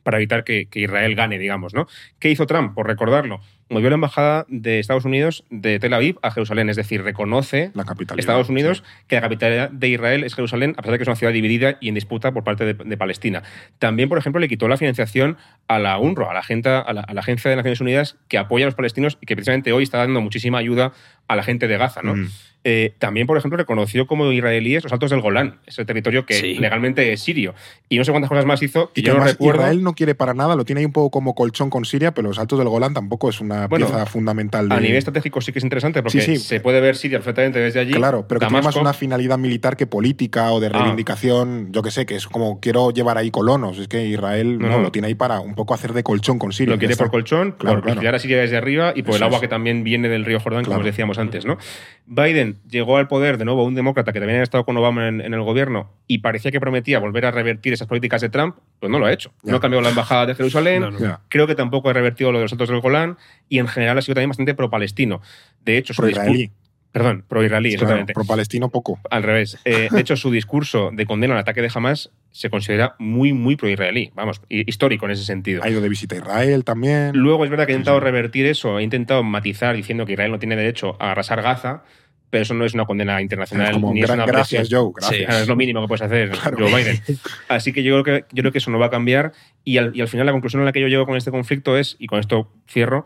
para evitar que, Israel gane, digamos, ¿no? ¿Qué hizo Trump? Por recordarlo, movió la embajada de Estados Unidos de Tel Aviv a Jerusalén, es decir, reconoce La. Estados Unidos que la capitalidad de Israel es Jerusalén, a pesar de que es una ciudad dividida y en disputa por parte de, de Palestina. También, por ejemplo, le quitó la financiación a la UNRWA, a la, agenda- a la- a la Agencia de Naciones Unidas que apoya a los palestinos y que precisamente hoy está dando muchísima ayuda a la gente de Gaza. ¿no? Mm. Eh, también, por ejemplo, reconoció como israelíes los altos del Golán, ese territorio que Sí. legalmente es sirio. Y no sé cuántas cosas más hizo que Y que yo no recuerdo. Israel no quiere para nada, lo tiene ahí un poco como colchón con Siria, pero los altos del Golán tampoco es una Bueno, pieza fundamental de. A nivel estratégico sí que es interesante porque Sí, sí. se puede ver Siria perfectamente desde allí. Claro, pero que tiene más una finalidad militar que política o de Ah. reivindicación, yo que sé, que es como quiero llevar ahí colonos. Es que Israel No, lo tiene ahí para un poco hacer de colchón con Siria. Lo quiere por colchón, Claro, por claro. a Siria desde arriba y por Eso el agua es. que también viene del río Jordán, como os decíamos antes. ¿no? Biden llegó al poder de nuevo un demócrata que también había estado con Obama en, en el gobierno y parecía que prometía volver a revertir esas políticas de Trump, pues no lo ha hecho. No cambió la embajada de Jerusalén, No, no. Ya. creo que tampoco ha revertido lo de los altos del Golán y en general ha sido también bastante pro-palestino. De hecho, su Pro-israelí. Perdón, pro-israelí, exactamente. pro palestino poco. Al revés. Eh, de hecho, su discurso de condena al ataque de Hamas se considera muy, muy pro-israelí. Vamos, hi- histórico en ese sentido. Ha ido de visita a Israel también. Luego es verdad que ha Sí, intentado sí. revertir eso, ha intentado matizar diciendo que Israel no tiene derecho a arrasar Gaza, pero eso no es una condena internacional Es como, ni es "Gra- una gracias. Joe, gracias. Ah, Es lo mínimo que puedes hacer, (laughs) Claro. Joe Biden. Así que yo creo que, yo creo que eso no va a cambiar y al, y al final la conclusión a la que yo llego con este conflicto es, y con esto cierro,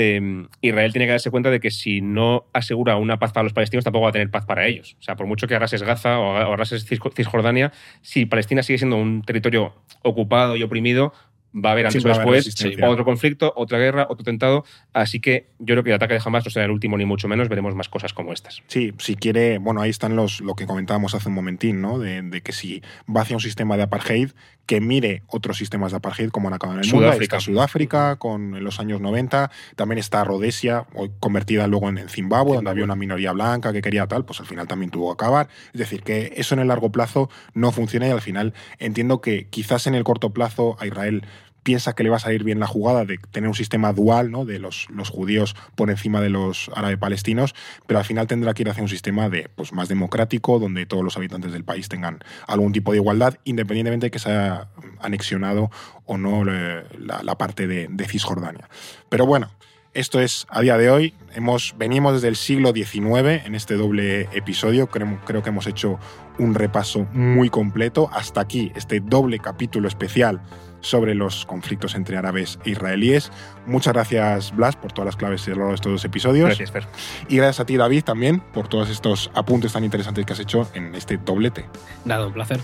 eh, Israel tiene que darse cuenta de que si no asegura una paz para los palestinos, tampoco va a tener paz para ellos. O sea, por mucho que arrases Gaza o, arrases Cis- Cisjordania, si Palestina sigue siendo un territorio ocupado y oprimido, va a haber antes o después otro conflicto, otra guerra, otro atentado. Así que yo creo que el ataque de Hamas no será el último, ni mucho menos. Veremos más cosas como estas. Sí, si quiere, bueno, ahí están los lo que comentábamos hace un momentín, ¿no? De, de que si va hacia un sistema de apartheid, que mire otros sistemas de apartheid como han acabado en el mundo. Sudáfrica. Está Sudáfrica, con, en los años 90. También está Rhodesia, hoy convertida luego en, en Zimbabue, donde había una minoría blanca que quería tal, pues al final también tuvo que acabar. Es decir, que eso en el largo plazo no funciona y al final entiendo que quizás en el corto plazo a Israel piensa que le va a salir bien la jugada de tener un sistema dual, ¿no? De los, los judíos por encima de los árabes palestinos, pero al final tendrá que ir hacia un sistema de, pues, más democrático, donde todos los habitantes del país tengan algún tipo de igualdad, independientemente de que se haya anexionado o no eh, la, parte de, de Cisjordania. Pero bueno, esto es a día de hoy. Hemos, venimos desde el siglo XIX en este doble episodio. Creo, creo que hemos hecho un repaso muy completo. Hasta aquí este doble capítulo especial sobre los conflictos entre árabes e israelíes. Muchas gracias, Blas, por todas las claves a lo largo de estos dos episodios. Gracias, Fer. Y gracias a ti, David, también por todos estos apuntes tan interesantes que has hecho en este doblete. Nada, un placer.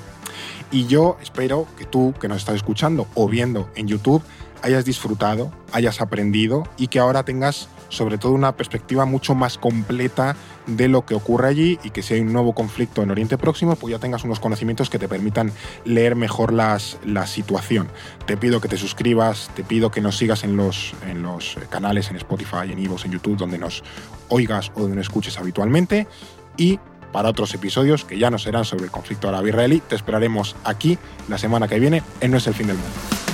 Y yo espero que tú, que nos estás escuchando o viendo en YouTube, hayas disfrutado, hayas aprendido y que ahora tengas sobre todo una perspectiva mucho más completa de lo que ocurre allí y que si hay un nuevo conflicto en Oriente Próximo, pues ya tengas unos conocimientos que te permitan leer mejor las, la situación. Te pido que te suscribas, te pido que nos sigas en los, en los canales, en Spotify, en Ivo, en YouTube, donde nos oigas o donde nos escuches habitualmente. Y para otros episodios que ya no serán sobre el conflicto árabe-israelí, te esperaremos aquí la semana que viene en No es el fin del mundo.